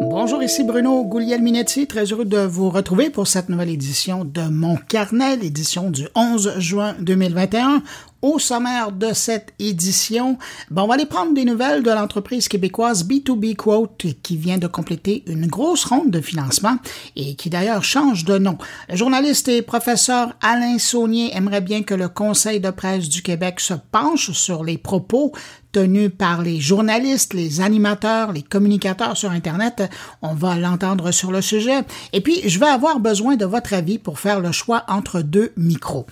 Bonjour, ici Bruno Guglielminetti, très heureux de vous retrouver pour cette nouvelle édition de Mon Carnet, l'édition du 11 juin 2021. Au sommaire de cette édition, on va aller prendre des nouvelles de l'entreprise québécoise B2B Quote qui vient de compléter une grosse ronde de financement et qui d'ailleurs change de nom. Le journaliste et professeur Alain Saunier aimerait bien que le Conseil de presse du Québec se penche sur les propos tenus par les journalistes, les animateurs, les communicateurs sur Internet. On va l'entendre sur le sujet. Et puis, je vais avoir besoin de votre avis pour faire le choix entre deux micros.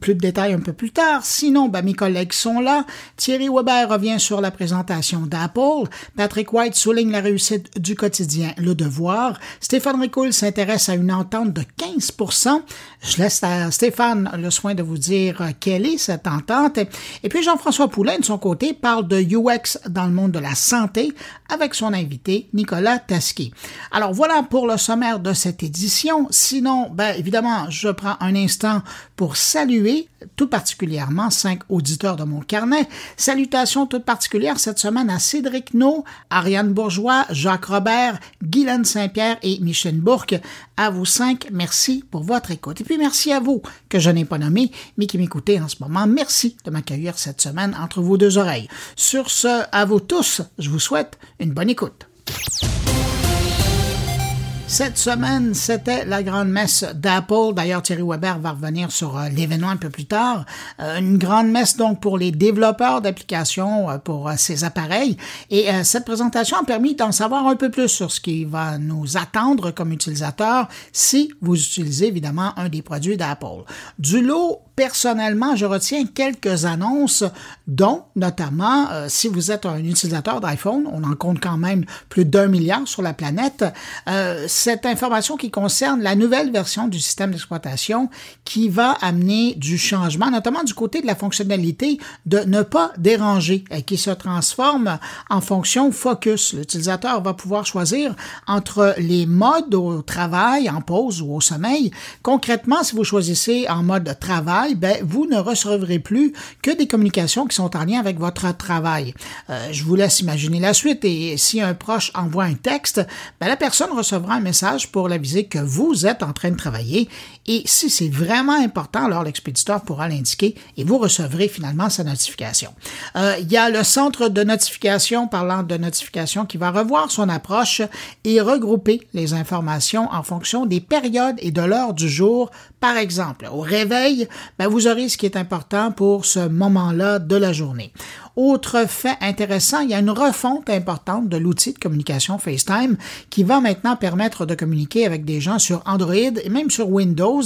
Plus de détails un peu plus tard. Sinon, ben, mes collègues sont là. Thierry Weber revient sur la présentation d'Apple. Patrick White souligne la réussite du quotidien Le Devoir. Stéphane Ricoul s'intéresse à une entente de 15% Je laisse à Stéphane le soin de vous dire quelle est cette entente. Et puis Jean-François Poulain, de son côté, parle de UX dans le monde de la santé avec son invité Nicolas Tasky. Alors voilà pour le sommaire de cette édition. Sinon, ben, évidemment, je prends un instant pour saluer tout particulièrement cinq auditeurs de mon carnet. Salutations toutes particulières cette semaine à Cédric No, Ariane Bourgeois, Jacques Robert, Guylaine Saint-Pierre et Michel Bourque. À vous cinq, merci pour votre écoute. Et puis merci à vous, que je n'ai pas nommé, mais qui m'écoutez en ce moment. Merci de m'accueillir cette semaine entre vos deux oreilles. Sur ce, à vous tous, je vous souhaite une bonne écoute. Cette semaine, c'était la grande messe d'Apple. D'ailleurs, Thierry Weber va revenir sur euh, l'événement un peu plus tard. Euh, une grande messe donc pour les développeurs d'applications euh, pour ces appareils. Et cette présentation a permis d'en savoir un peu plus sur ce qui va nous attendre comme utilisateurs si vous utilisez évidemment un des produits d'Apple. Du lot, personnellement, je retiens quelques annonces, dont notamment, euh, si vous êtes un utilisateur d'iPhone, on en compte quand même plus d'un milliard sur la planète, euh, cette information qui concerne la nouvelle version du système d'exploitation qui va amener du changement, notamment du côté de la fonctionnalité de ne pas déranger, et qui se transforme en fonction focus. L'utilisateur va pouvoir choisir entre les modes au travail, en pause ou au sommeil. Concrètement, si vous choisissez en mode travail, ben, vous ne recevrez plus que des communications qui sont en lien avec votre travail. Euh, je vous laisse imaginer la suite et si un proche envoie un texte, ben, la personne recevra un message pour l'aviser que vous êtes en train de travailler et si c'est vraiment important, alors l'expéditeur pourra l'indiquer et vous recevrez finalement sa notification. Euh, il y a le centre de notification parlant de notification qui va revoir son approche et regrouper les informations en fonction des périodes et de l'heure du jour. Par exemple, au réveil, ben vous aurez ce qui est important pour ce moment-là de la journée. Autre fait intéressant, il y a une refonte importante de l'outil de communication FaceTime qui va maintenant permettre de communiquer avec des gens sur Android et même sur Windows.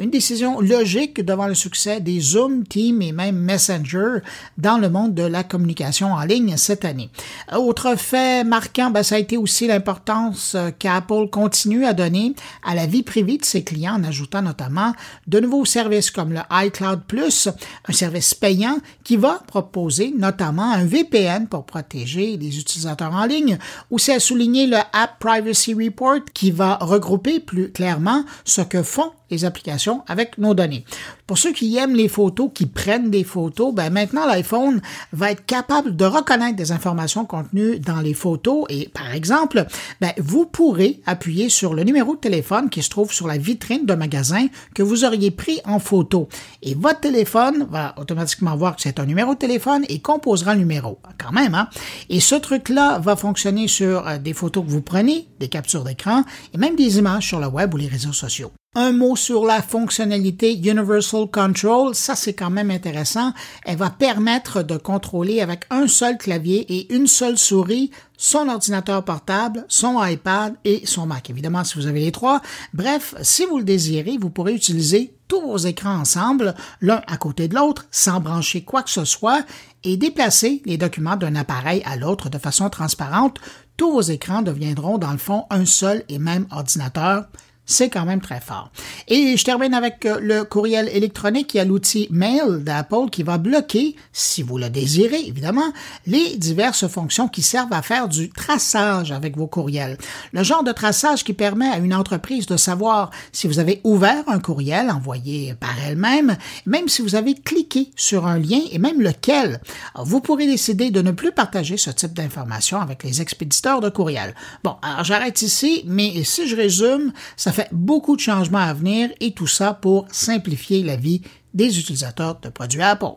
Une décision logique devant le succès des Zoom, Team et même Messenger dans le monde de la communication en ligne cette année. Autre fait marquant, ben, ça a été aussi l'importance qu'Apple continue à donner à la vie privée de ses clients en ajoutant notamment de nouveaux services comme le iCloud Plus, un service payant qui va proposer notamment un VPN pour protéger les utilisateurs en ligne, ou c'est à souligner le App Privacy Report qui va regrouper plus clairement ce que font les applications avec nos données. Pour ceux qui aiment les photos, qui prennent des photos, ben maintenant l'iPhone va être capable de reconnaître des informations contenues dans les photos et par exemple, ben, vous pourrez appuyer sur le numéro de téléphone qui se trouve sur la vitrine d'un magasin que vous auriez pris en photo et votre téléphone va automatiquement voir que c'est un numéro de téléphone et composera le numéro. Quand même, hein? Et ce truc-là va fonctionner sur euh, des photos que vous prenez, des captures d'écran et même des images sur le web ou les réseaux sociaux. Un mot sur la fonctionnalité Universal Control, ça c'est quand même intéressant. Elle va permettre de contrôler avec un seul clavier et une seule souris son ordinateur portable, son iPad et son Mac. Évidemment, si vous avez les trois. Bref, si vous le désirez, vous pourrez utiliser tous vos écrans ensemble, l'un à côté de l'autre, sans brancher quoi que ce soit, et déplacer les documents d'un appareil à l'autre de façon transparente. Tous vos écrans deviendront dans le fond un seul et même ordinateur c'est quand même très fort. Et je termine avec euh, le courriel électronique. Il y a l'outil Mail d'Apple qui va bloquer, si vous le désirez évidemment, les diverses fonctions qui servent à faire du traçage avec vos courriels. Le genre de traçage qui permet à une entreprise de savoir si vous avez ouvert un courriel envoyé par elle-même, même si vous avez cliqué sur un lien et même lequel. Vous pourrez décider de ne plus partager ce type d'informations avec les expéditeurs de courriel. Bon, alors j'arrête ici, mais si je résume, ça fait beaucoup de changements à venir et tout ça pour simplifier la vie des utilisateurs de produits Apple.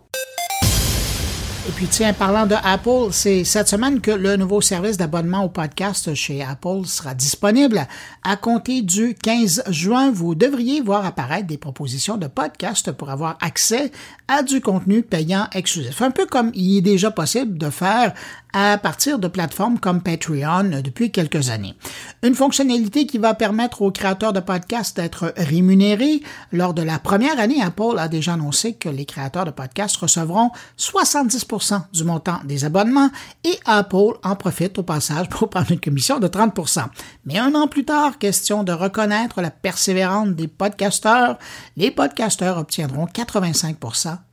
Et puis tiens, parlant de Apple, c'est cette semaine que le nouveau service d'abonnement au podcast chez Apple sera disponible. À compter du 15 juin, vous devriez voir apparaître des propositions de podcast pour avoir accès à du contenu payant exclusif. Un peu comme il est déjà possible de faire à partir de plateformes comme Patreon depuis quelques années. Une fonctionnalité qui va permettre aux créateurs de podcasts d'être rémunérés. Lors de la première année, Apple a déjà annoncé que les créateurs de podcasts recevront 70% du montant des abonnements et Apple en profite au passage pour prendre une commission de 30% Mais un an plus tard, question de reconnaître la persévérance des podcasteurs, les podcasteurs obtiendront 85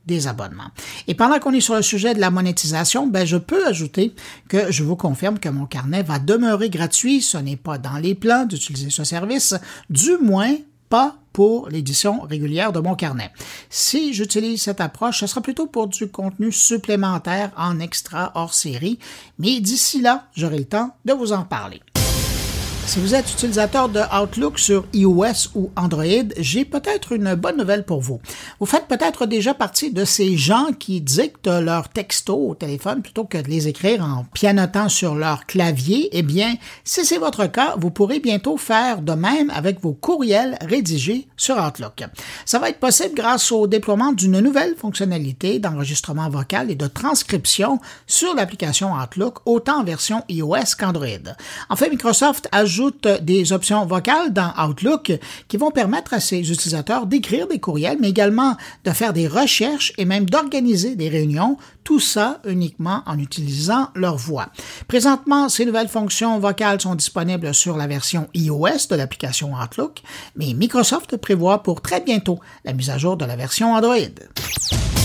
des abonnements. Et pendant qu'on est sur le sujet de la monétisation, ben je peux ajouter que je vous confirme que mon carnet va demeurer gratuit. Ce n'est pas dans les plans d'utiliser ce service, du moins pas pour l'édition régulière de mon carnet. Si j'utilise cette approche, ce sera plutôt pour du contenu supplémentaire en extra hors série, mais d'ici là, j'aurai le temps de vous en parler. Si vous êtes utilisateur de Outlook sur iOS ou Android, j'ai peut-être une bonne nouvelle pour vous. Vous faites peut-être déjà partie de ces gens qui dictent leurs textos au téléphone plutôt que de les écrire en pianotant sur leur clavier. Eh bien, si c'est votre cas, vous pourrez bientôt faire de même avec vos courriels rédigés sur Outlook. Ça va être possible grâce au déploiement d'une nouvelle fonctionnalité d'enregistrement vocal et de transcription sur l'application Outlook, autant en version iOS qu'Android. En fait, Microsoft ajoute ajoute des options vocales dans Outlook qui vont permettre à ses utilisateurs d'écrire des courriels, mais également de faire des recherches et même d'organiser des réunions, tout ça uniquement en utilisant leur voix. Présentement, ces nouvelles fonctions vocales sont disponibles sur la version iOS de l'application Outlook, mais Microsoft prévoit pour très bientôt la mise à jour de la version Android.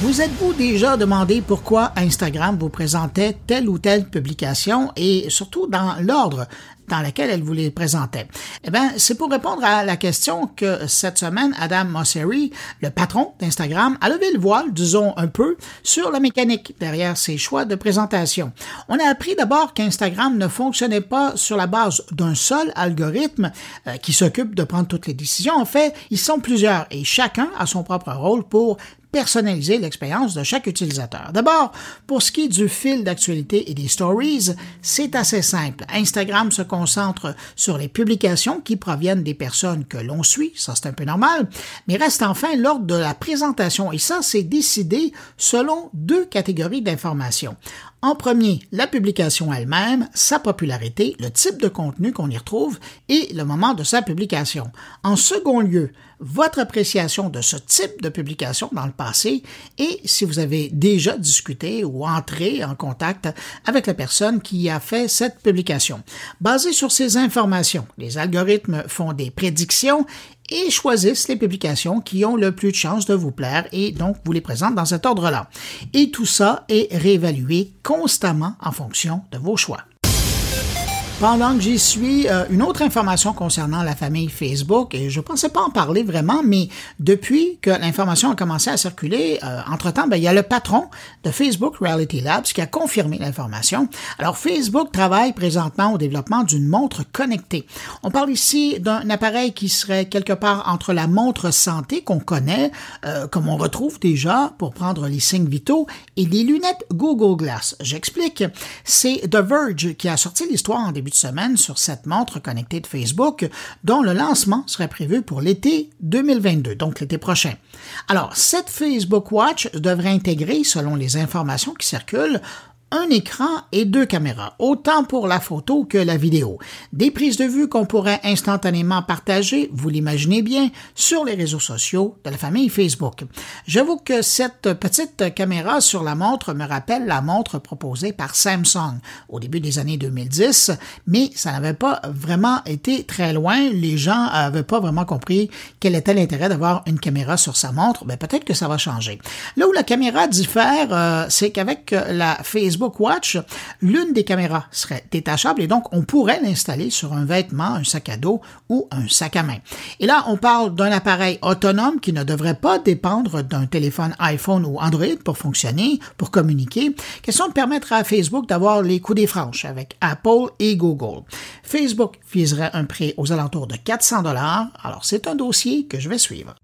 Vous êtes-vous déjà demandé pourquoi Instagram vous présentait telle ou telle publication et surtout dans l'ordre dans lequel elle vous les présentait? Eh bien, c'est pour répondre à la question que cette semaine, Adam Mosseri, le patron d'Instagram, a levé le voile, disons un peu, sur la mécanique derrière ses choix de présentation. On a appris d'abord qu'Instagram ne fonctionnait pas sur la base d'un seul algorithme euh, qui s'occupe de prendre toutes les décisions. En fait, ils sont plusieurs et chacun a son propre rôle pour personnaliser l'expérience de chaque utilisateur. D'abord, pour ce qui est du fil d'actualité et des stories, c'est assez simple. Instagram se concentre sur les publications qui proviennent des personnes que l'on suit, ça c'est un peu normal, mais reste enfin l'ordre de la présentation et ça c'est décidé selon deux catégories d'informations. En premier, la publication elle-même, sa popularité, le type de contenu qu'on y retrouve et le moment de sa publication. En second lieu, votre appréciation de ce type de publication dans le passé et si vous avez déjà discuté ou entré en contact avec la personne qui a fait cette publication. Basé sur ces informations, les algorithmes font des prédictions et choisissent les publications qui ont le plus de chances de vous plaire et donc vous les présentent dans cet ordre-là. Et tout ça est réévalué constamment en fonction de vos choix. Pendant que j'y suis, euh, une autre information concernant la famille Facebook, et je ne pensais pas en parler vraiment, mais depuis que l'information a commencé à circuler, euh, entre-temps, ben, il y a le patron de Facebook Reality Labs qui a confirmé l'information. Alors, Facebook travaille présentement au développement d'une montre connectée. On parle ici d'un appareil qui serait quelque part entre la montre santé qu'on connaît, euh, comme on retrouve déjà pour prendre les signes vitaux, et les lunettes Google Glass. J'explique. C'est The Verge qui a sorti l'histoire en début de semaine sur cette montre connectée de Facebook dont le lancement serait prévu pour l'été 2022, donc l'été prochain. Alors, cette Facebook Watch devrait intégrer, selon les informations qui circulent, un écran et deux caméras, autant pour la photo que la vidéo. Des prises de vue qu'on pourrait instantanément partager, vous l'imaginez bien, sur les réseaux sociaux de la famille Facebook. J'avoue que cette petite caméra sur la montre me rappelle la montre proposée par Samsung au début des années 2010, mais ça n'avait pas vraiment été très loin. Les gens n'avaient pas vraiment compris quel était l'intérêt d'avoir une caméra sur sa montre. Ben, peut-être que ça va changer. Là où la caméra diffère, euh, c'est qu'avec la Facebook Watch, l'une des caméras serait détachable et donc on pourrait l'installer sur un vêtement, un sac à dos ou un sac à main. Et là, on parle d'un appareil autonome qui ne devrait pas dépendre d'un téléphone iPhone ou Android pour fonctionner, pour communiquer. Question de permettre à Facebook d'avoir les coups des franches avec Apple et Google. Facebook viserait un prix aux alentours de 400 dollars. Alors c'est un dossier que je vais suivre.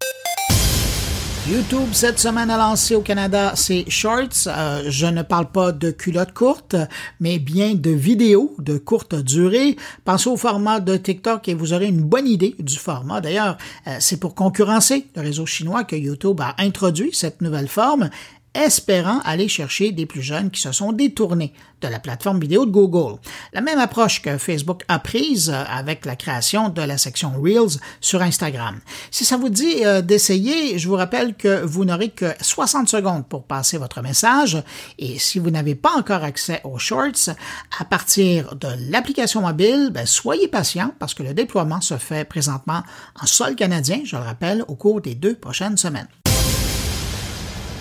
YouTube cette semaine a lancé au Canada ses shorts. Euh, je ne parle pas de culottes courtes, mais bien de vidéos de courte durée. Pensez au format de TikTok et vous aurez une bonne idée du format. D'ailleurs, euh, c'est pour concurrencer le réseau chinois que YouTube a introduit cette nouvelle forme espérant aller chercher des plus jeunes qui se sont détournés de la plateforme vidéo de Google. La même approche que Facebook a prise euh, avec la création de la section Reels sur Instagram. Si ça vous dit euh, d'essayer, je vous rappelle que vous n'aurez que 60 secondes pour passer votre message et si vous n'avez pas encore accès aux Shorts, à partir de l'application mobile, ben, soyez patient parce que le déploiement se fait présentement en sol canadien, je le rappelle, au cours des deux prochaines semaines.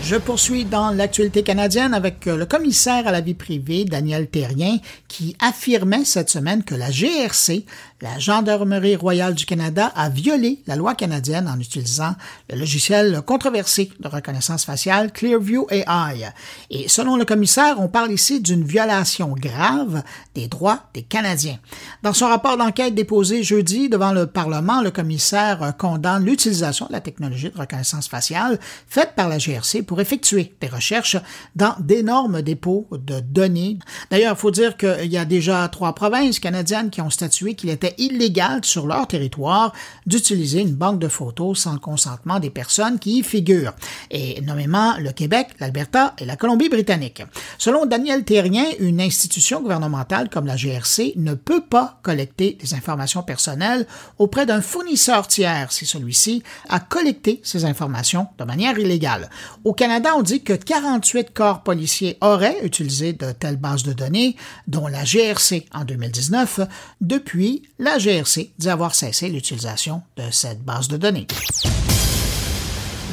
Je poursuis dans l'actualité canadienne avec euh, le commissaire à la vie privée, Daniel Terrien, qui affirmait cette semaine que la GRC, la Gendarmerie royale du Canada, a violé la loi canadienne en utilisant le logiciel controversé de reconnaissance faciale Clearview AI. Et selon le commissaire, on parle ici d'une violation grave des droits des Canadiens. Dans son rapport d'enquête déposé jeudi devant le Parlement, le commissaire condamne l'utilisation de la technologie de reconnaissance faciale faite par la GRC pour effectuer des recherches dans d'énormes dépôts de données. D'ailleurs, il faut dire qu'il y a déjà trois provinces canadiennes qui ont statué qu'il était illégal sur leur territoire d'utiliser une banque de photos sans consentement des personnes qui y figurent, et nommément le Québec, l'Alberta et la Colombie-Britannique. Selon Daniel Terrien, une institution gouvernementale comme la GRC ne peut pas collecter des informations personnelles auprès d'un fournisseur tiers si celui-ci a collecté ces informations de manière illégale. Au Canada, on dit que 48 corps policiers auraient utilisé de telles bases de données, dont la GRC en 2019. Depuis, la GRC dit avoir cessé l'utilisation de cette base de données.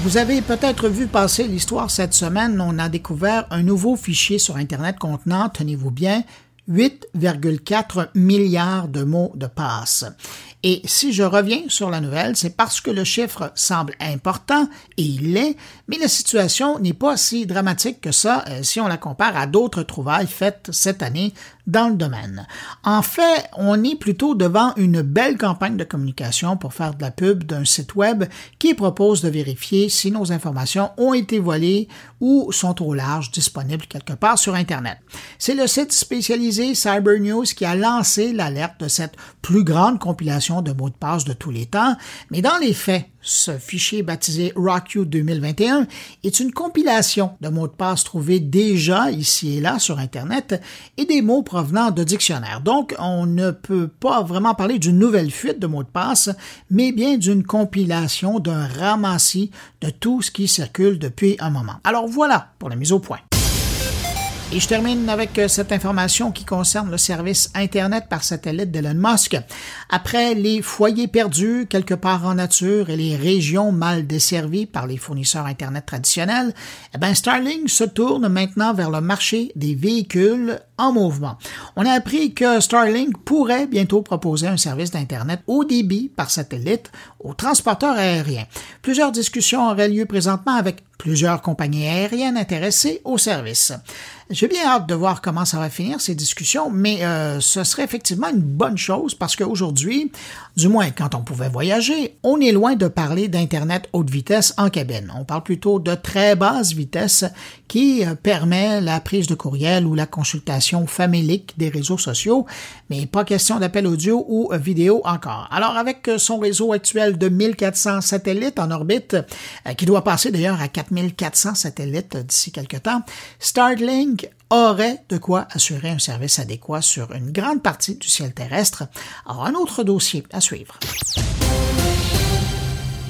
Vous avez peut-être vu passer l'histoire cette semaine, on a découvert un nouveau fichier sur Internet contenant, tenez-vous bien, 8,4 milliards de mots de passe. Et si je reviens sur la nouvelle, c'est parce que le chiffre semble important, et il l'est, mais la situation n'est pas si dramatique que ça euh, si on la compare à d'autres trouvailles faites cette année dans le domaine. En fait, on est plutôt devant une belle campagne de communication pour faire de la pub d'un site web qui propose de vérifier si nos informations ont été volées ou sont au large disponibles quelque part sur Internet. C'est le site spécialisé Cyber News qui a lancé l'alerte de cette plus grande compilation de mots de passe de tous les temps, mais dans les faits, ce fichier baptisé RockU 2021 est une compilation de mots de passe trouvés déjà ici et là sur Internet et des mots provenant de dictionnaires. Donc, on ne peut pas vraiment parler d'une nouvelle fuite de mots de passe, mais bien d'une compilation, d'un ramassis de tout ce qui circule depuis un moment. Alors voilà pour la mise au point. Et je termine avec euh, cette information qui concerne le service Internet par satellite d'Elon Musk. Après les foyers perdus quelque part en nature et les régions mal desservies par les fournisseurs Internet traditionnels, eh ben Starlink se tourne maintenant vers le marché des véhicules en mouvement. On a appris que Starlink pourrait bientôt proposer un service d'Internet haut débit par satellite aux transporteurs aériens. Plusieurs discussions auraient lieu présentement avec plusieurs compagnies aériennes intéressées au service. J'ai bien hâte de voir comment ça va finir ces discussions, mais euh, ce serait effectivement une bonne chose parce qu'aujourd'hui, du moins quand on pouvait voyager, on est loin de parler d'Internet haute vitesse en cabine. On parle plutôt de très basse vitesse qui euh, permet la prise de courriel ou la consultation familique des réseaux sociaux, mais pas question d'appel audio ou vidéo encore. Alors avec son réseau actuel de 1400 satellites en orbite, euh, qui doit passer d'ailleurs à 4400 satellites d'ici quelques temps, Starlink aurait de quoi assurer un service adéquat sur une grande partie du ciel terrestre. Alors, un autre dossier à suivre.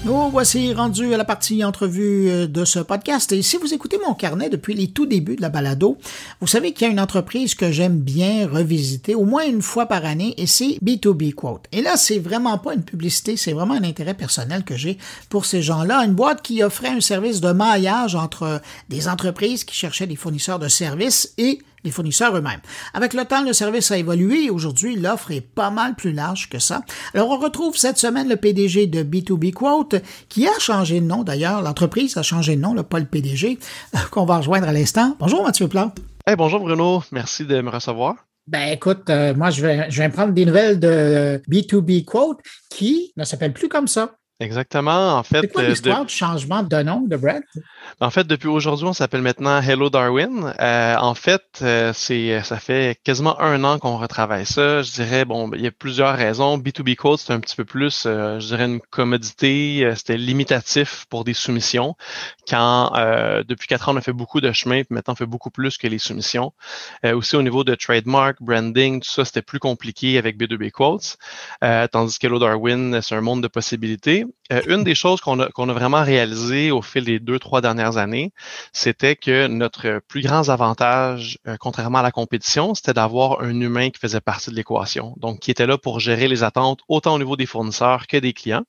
Nous voici rendus à la partie entrevue euh, de ce podcast. Et si vous écoutez mon carnet depuis les tout débuts de la balado, vous savez qu'il y a une entreprise que j'aime bien revisiter au moins une fois par année et c'est B2B Quote. Et là, c'est vraiment pas une publicité, c'est vraiment un intérêt personnel que j'ai pour ces gens-là. Une boîte qui offrait un service de maillage entre des entreprises qui cherchaient des fournisseurs de services et les fournisseurs eux-mêmes. Avec le temps, le service a évolué et aujourd'hui, l'offre est pas mal plus large que ça. Alors, on retrouve cette semaine le PDG de B2B Quote, qui a changé de nom d'ailleurs. L'entreprise a changé de nom, le pas le PDG, qu'on va rejoindre à l'instant. Bonjour Mathieu Plante. Hey, bonjour Bruno, merci de me recevoir. Ben écoute, euh, moi je vais, je vais prendre des nouvelles de B2B Quote qui ne s'appelle plus comme ça. Exactement. En fait, c'est quoi l'histoire du changement de nom de Brett? En fait, depuis aujourd'hui, on s'appelle maintenant Hello Darwin. Euh, en fait, euh, c'est ça fait quasiment un an qu'on retravaille ça. Je dirais, bon, il y a plusieurs raisons. B2B Code, c'est un petit peu plus, euh, je dirais, une commodité. C'était limitatif pour des soumissions. Quand depuis quatre ans, on a fait beaucoup de chemin, puis maintenant, on fait beaucoup plus que les soumissions. aussi, au niveau de trademark, branding, tout ça, c'était plus compliqué avec B2B Quotes. tandis que Hello Darwin, c'est un monde de possibilités. une des choses qu'on a, a vraiment réalisé au fil des deux, trois dernières années, c'était que notre plus grand avantage, euh, contrairement à la compétition, c'était d'avoir un humain qui faisait partie de l'équation, donc qui était là pour gérer les attentes autant au niveau des fournisseurs que des clients.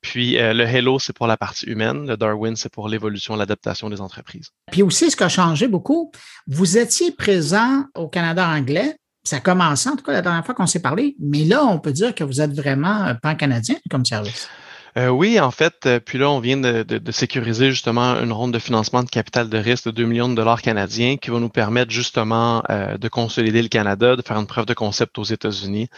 Puis euh, le Hello, c'est pour la partie humaine. Le Darwin, c'est pour l'évolution, l'adaptation des entreprises. Puis aussi, ce qui a changé beaucoup, vous étiez présent au Canada anglais. Ça a commencé, en tout cas, la dernière fois qu'on s'est parlé. Mais là, on peut dire que vous êtes vraiment pan-canadien comme service. Euh, oui, en fait, euh, puis là, on vient de, sécuriser justement une ronde de financement de capital de risque de 2 millions de dollars canadiens qui va nous permettre justement euh, de consolider le Canada, de faire une preuve de concept aux États-Unis,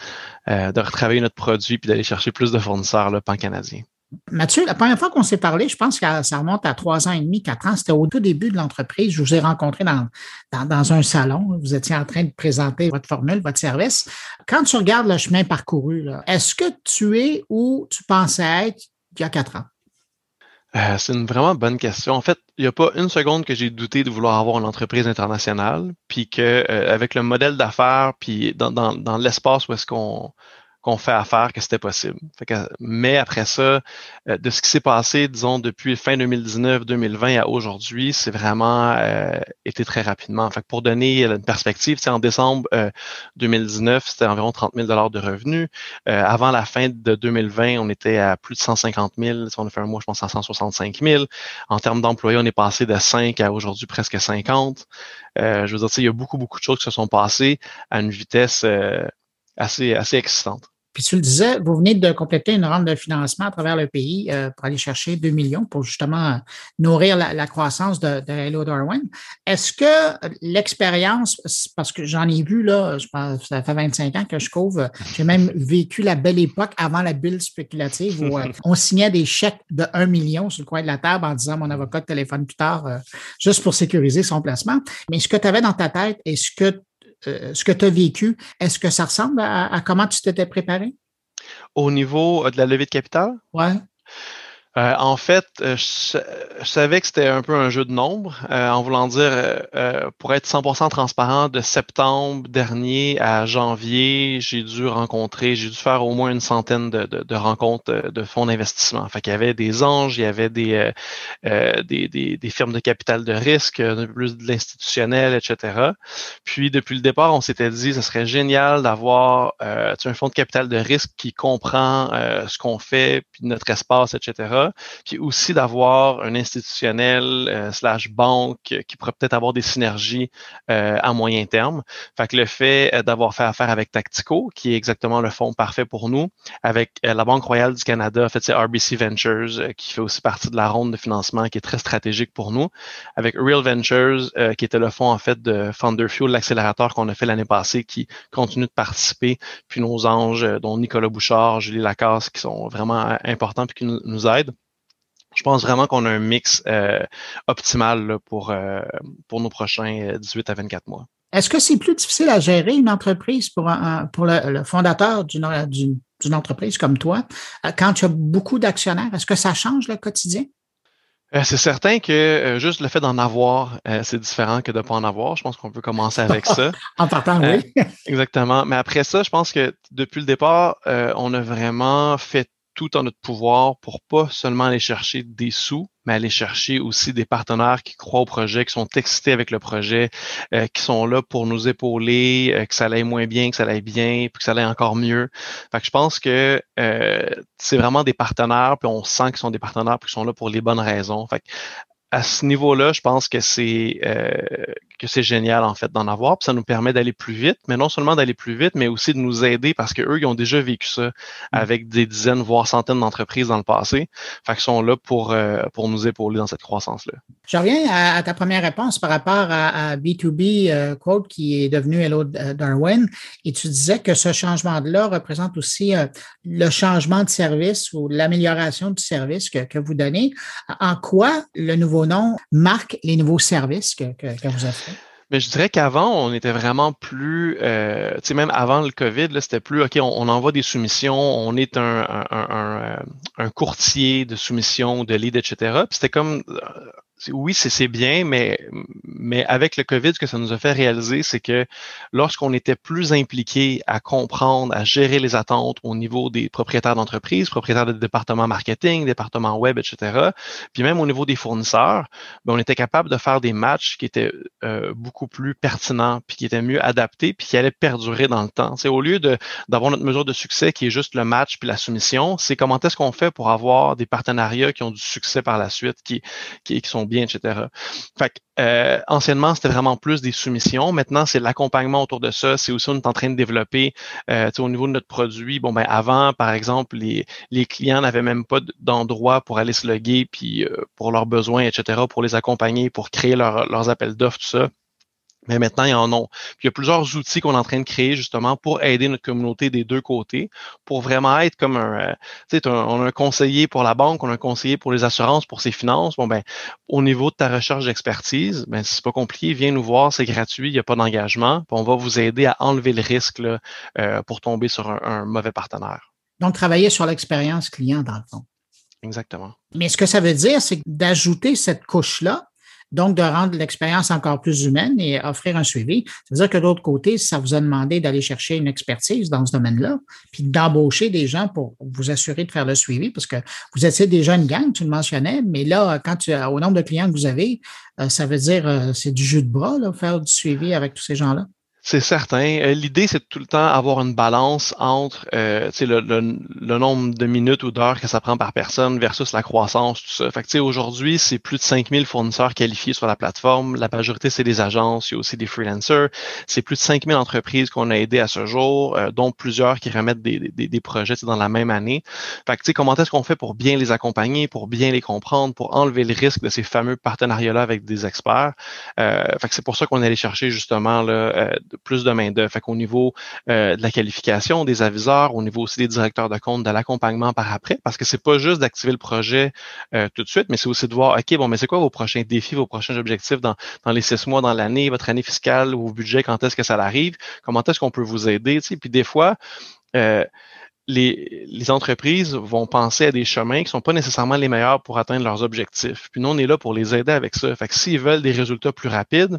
de retravailler notre produit puis d'aller chercher plus de fournisseurs pan-canadiens. Mathieu, la première fois qu'on s'est parlé, je pense que ça remonte à trois ans et demi, quatre ans, c'était au tout début de l'entreprise. Je vous ai rencontré dans, un salon. Vous étiez en train de présenter votre formule, votre service. Quand tu regardes le chemin parcouru, est-ce que tu es où tu pensais être il y a quatre ans? Euh, c'est une vraiment bonne question. En fait, il n'y a pas une seconde que j'ai douté de vouloir avoir une entreprise internationale, puis que euh, avec le modèle d'affaires, puis dans, dans, dans l'espace où est-ce qu'on qu'on fait affaire que c'était possible. mais après ça, euh, de ce qui s'est passé, disons, depuis fin 2019-2020 à aujourd'hui, c'est vraiment euh, été très rapidement. Fait pour donner une perspective, en décembre 2019, euh, c'était environ 30 000 de revenus. avant la fin de 2020, on était à plus de 150 000. on a fait un mois, je pense, à 165 000. En termes d'employés, on est passé de 5 à aujourd'hui presque 50. je veux dire, il y a beaucoup, beaucoup de choses qui se sont passées à une vitesse assez, assez excitante. Puis tu le disais, vous venez de compléter une ronde de financement à travers le pays euh, pour aller chercher 2 millions pour justement nourrir la, croissance de, Hello Darwin. Est-ce que l'expérience, parce que j'en ai vu, là, je pense, ça fait 25 ans que je couvre, j'ai même vécu la belle époque avant la bulle spéculative où euh, on signait des chèques de 1 million sur le coin de la table en disant mon avocat de téléphone plus tard, euh, juste pour sécuriser son placement. Mais ce que tu avais dans ta tête, est-ce que euh, ce que tu as vécu, est-ce que ça ressemble à, comment tu t'étais préparé? Au niveau de la levée de capital? Oui. Euh, en fait, euh, je, savais que c'était un peu un jeu de nombres, euh, en voulant dire, pour être 100% transparent, de septembre dernier à janvier, j'ai dû rencontrer, j'ai dû faire au moins une centaine de, de, de rencontres de fonds d'investissement. Fait qu'il y avait des anges, il y avait des, des, des, des, firmes de capital de risque, plus de l'institutionnel, etc. Puis depuis le départ, on s'était dit, ce serait génial d'avoir un fonds de capital de risque qui comprend ce qu'on fait, puis notre espace, etc puis aussi d'avoir un institutionnel euh, slash banque qui pourrait peut-être avoir des synergies euh, à moyen terme. Fait que le fait euh, d'avoir fait affaire avec Tactico, qui est exactement le fonds parfait pour nous, avec la Banque Royale du Canada, en fait c'est RBC Ventures, qui fait aussi partie de la ronde de financement qui est très stratégique pour nous, avec Real Ventures, qui était le fonds en fait de Founder Fuel, l'accélérateur qu'on a fait l'année passée, qui continue de participer, puis nos anges, dont Nicolas Bouchard, Julie Lacasse, qui sont vraiment importants et qui nous aident je pense vraiment qu'on a un mix euh, optimal pour, euh, pour nos prochains 18 euh, à 24 mois. Est-ce que c'est plus difficile à gérer une entreprise pour, pour le, fondateur d'une entreprise comme toi quand tu as beaucoup d'actionnaires? Est-ce que ça change le quotidien? Euh, c'est certain que euh, juste le fait d'en avoir, euh, c'est différent que de ne pas en avoir. Je pense qu'on peut commencer avec ça. en partant, oui. exactement. Mais après ça, je pense que depuis le départ, on a vraiment fait tout en notre pouvoir pour pas seulement aller chercher des sous, mais aller chercher aussi des partenaires qui croient au projet, qui sont excités avec le projet, euh, qui sont là pour nous épauler, euh, que ça aille moins bien, que ça aille bien, puis que ça aille encore mieux. Fait que je pense que euh, c'est vraiment des partenaires, puis on sent qu'ils sont des partenaires, puis qu'ils sont là pour les bonnes raisons. À ce niveau-là, je pense que c'est euh, que c'est génial en fait d'en avoir. Puis ça nous permet d'aller plus vite, mais non seulement d'aller plus vite, mais aussi de nous aider parce qu'eux, ils ont déjà vécu ça mm. avec des dizaines, voire centaines d'entreprises dans le passé. Fait qu'ils sont là pour, euh, pour nous épauler dans cette croissance-là. Je reviens à, ta première réponse par rapport à, B2B euh, Quote qui est devenu Hello Darwin. Et tu disais que ce changement-là représente aussi le changement de service ou l'amélioration du service que, que vous donnez. En quoi le nouveau nom marque les nouveaux services que, vous avez fait? Mais je dirais qu'avant, on était vraiment plus, euh, tu sais, même avant le COVID, c'était plus, OK, on, envoie des soumissions, on est un, un, un, courtier de soumissions, de lead, etc. Puis c'était comme, euh, oui, c'est bien, mais, mais avec le COVID, ce que ça nous a fait réaliser, c'est que lorsqu'on était plus impliqué à comprendre, à gérer les attentes au niveau des propriétaires d'entreprises, propriétaires de départements marketing, départements web, etc., puis même au niveau des fournisseurs, ben, on était capable de faire des matchs qui étaient euh, beaucoup plus pertinents, puis qui étaient mieux adaptés, puis qui allaient perdurer dans le temps. C'est au lieu d'avoir notre mesure de succès qui est juste le match puis la soumission, c'est comment est-ce qu'on fait pour avoir des partenariats qui ont du succès par la suite, qui, qui, qui sont bien, etc. Fait que, euh, anciennement, c'était vraiment plus des soumissions. Maintenant, c'est l'accompagnement autour de ça. C'est aussi, on est en train de développer euh, au niveau de notre produit. Bon, ben avant, par exemple, les, clients n'avaient même pas d'endroit pour aller se loguer, puis euh, pour leurs besoins, etc., pour les accompagner, pour créer leurs appels d'offres, tout ça. Mais maintenant, il y en a. Puis il y a plusieurs outils qu'on est en train de créer justement pour aider notre communauté des deux côtés, pour vraiment être comme un, euh, tu sais, on a un conseiller pour la banque, on a un conseiller pour les assurances, pour ses finances. Bon ben, au niveau de ta recherche d'expertise, ben c'est pas compliqué, viens nous voir, c'est gratuit, il n'y a pas d'engagement, on va vous aider à enlever le risque là, euh, pour tomber sur un, un mauvais partenaire. Donc travailler sur l'expérience client dans le fond. Exactement. Mais ce que ça veut dire, c'est d'ajouter cette couche-là donc de rendre l'expérience encore plus humaine et offrir un suivi. C'est-à-dire que de l'autre côté, ça vous a demandé d'aller chercher une expertise dans ce domaine-là, puis d'embaucher des gens pour vous assurer de faire le suivi, parce que vous étiez déjà une gang, tu le mentionnais, mais là, quand tu, au nombre de clients que vous avez, euh, ça veut dire euh, c'est du jus de bras, là, faire du suivi avec tous ces gens-là. C'est certain. Euh, l'idée, c'est tout le temps avoir une balance entre euh, le, nombre de minutes ou d'heures que ça prend par personne versus la croissance, tout ça. Fait que aujourd'hui, c'est plus de 5000 fournisseurs qualifiés sur la plateforme. La majorité, c'est des agences, il y a aussi des freelancers. C'est plus de 5000 entreprises qu'on a aidées à ce jour, euh, dont plusieurs qui remettent des projets dans la même année. Fait que comment est-ce qu'on fait pour bien les accompagner, pour bien les comprendre, pour enlever le risque de ces fameux partenariats-là avec des experts? Euh, fait que c'est pour ça qu'on est allé chercher justement là, euh, plus de main-d'œuvre. Fait qu'au niveau euh, de la qualification des aviseurs, au niveau aussi des directeurs de compte, de l'accompagnement par après, parce que c'est pas juste d'activer le projet euh, tout de suite, mais c'est aussi de voir, OK, bon, mais c'est quoi vos prochains défis, vos prochains objectifs dans, dans les six mois, dans l'année, votre année fiscale, vos budgets, quand est-ce que ça arrive, comment est-ce qu'on peut vous aider, tu? Puis des fois, euh, les, les, entreprises vont penser à des chemins qui sont pas nécessairement les meilleurs pour atteindre leurs objectifs. Puis nous, on est là pour les aider avec ça. Fait que s'ils veulent des résultats plus rapides,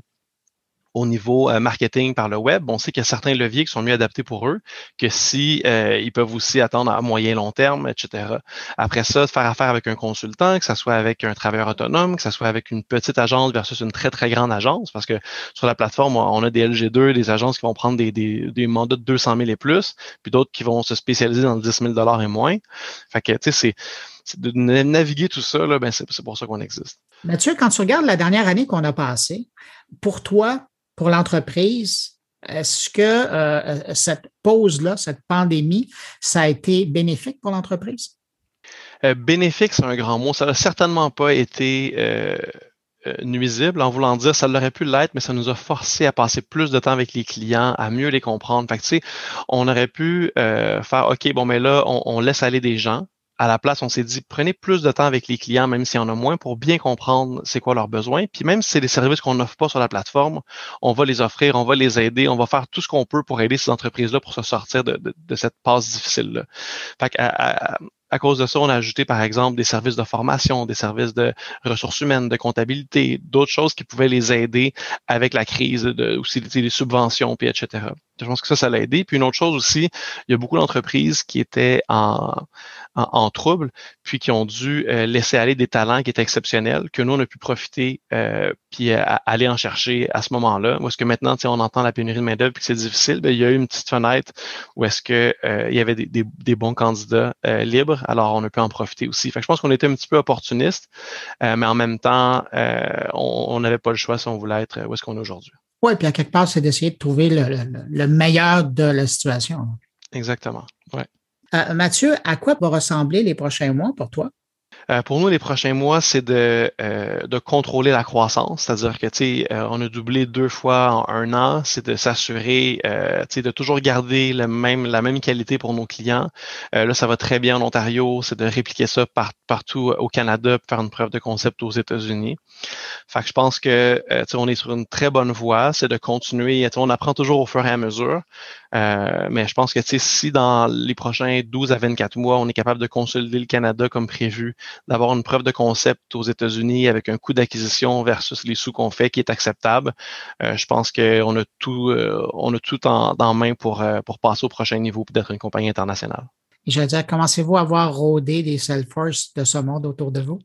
au niveau euh, marketing par le web, on sait qu'il y a certains leviers qui sont mieux adaptés pour eux que si euh, ils peuvent aussi attendre à moyen long terme, etc. Après ça, faire affaire avec un consultant, que ce soit avec un travailleur autonome, que ce soit avec une petite agence versus une très très grande agence, parce que sur la plateforme, on a des LG2, des agences qui vont prendre des, des, des mandats de 200 000 et plus, puis d'autres qui vont se spécialiser dans 10 000 dollars et moins. Fait que tu sais, c'est de naviguer tout ça, ben c'est pour ça qu'on existe. Mathieu, quand tu regardes la dernière année qu'on a passée, pour toi, pour l'entreprise, est-ce que euh, cette pause-là, cette pandémie, ça a été bénéfique pour l'entreprise? Euh, bénéfique, c'est un grand mot. Ça n'a certainement pas été euh, nuisible en voulant dire ça l'aurait pu l'être, mais ça nous a forcé à passer plus de temps avec les clients, à mieux les comprendre. Fait que, on aurait pu faire OK, bon, mais là, on laisse aller des gens à la place, on s'est dit, prenez plus de temps avec les clients, même s'il y en a moins, pour bien comprendre c'est quoi leurs besoins. Puis même si c'est des services qu'on n'offre pas sur la plateforme, on va les offrir, on va les aider, on va faire tout ce qu'on peut pour aider ces entreprises-là pour se sortir de, cette passe difficile-là. Fait à cause de ça, on a ajouté, par exemple, des services de formation, des services de ressources humaines, de comptabilité, d'autres choses qui pouvaient les aider avec la crise, de, aussi des subventions, puis etc. Je pense que ça, ça l'a aidé. Puis une autre chose aussi, il y a beaucoup d'entreprises qui étaient en, en, trouble, puis qui ont dû euh, laisser aller des talents qui étaient exceptionnels, que nous, on a pu profiter, euh, puis euh, aller en chercher à ce moment-là. Ou est-ce que maintenant, on entend la pénurie de main-d'œuvre puis que c'est difficile, bien, il y a eu une petite fenêtre où est-ce que il y avait des, des, bons candidats libres, alors on a pu en profiter aussi. Fait que je pense qu'on était un petit peu opportuniste, mais en même temps, on n'avait pas le choix si on voulait être où est-ce qu'on est aujourd'hui. Oui, puis à quelque part, c'est d'essayer de trouver le, meilleur de la situation. Exactement. Ouais. Euh, Mathieu, à quoi vont ressembler les prochains mois pour toi? Euh, pour nous, les prochains mois, c'est de, euh, de contrôler la croissance, c'est-à-dire que euh, on a doublé deux fois en un an, c'est de s'assurer, euh, de toujours garder le même, la même qualité pour nos clients. là, ça va très bien en Ontario, c'est de répliquer ça partout au Canada, faire une preuve de concept aux États-Unis. Fait que je pense que sais, on est sur une très bonne voie, c'est de continuer. On apprend toujours au fur et à mesure, mais je pense que si dans les prochains 12 à 24 mois, on est capable de consolider le Canada comme prévu, d'avoir une preuve de concept aux États-Unis avec un coût d'acquisition versus les sous qu'on fait qui est acceptable. Euh, je pense qu'on a tout, euh, on a tout en, main pour, euh, pour passer au prochain niveau et d'être une compagnie internationale. Et je veux dire, commencez-vous à voir rôder des Salesforce de ce monde autour de vous?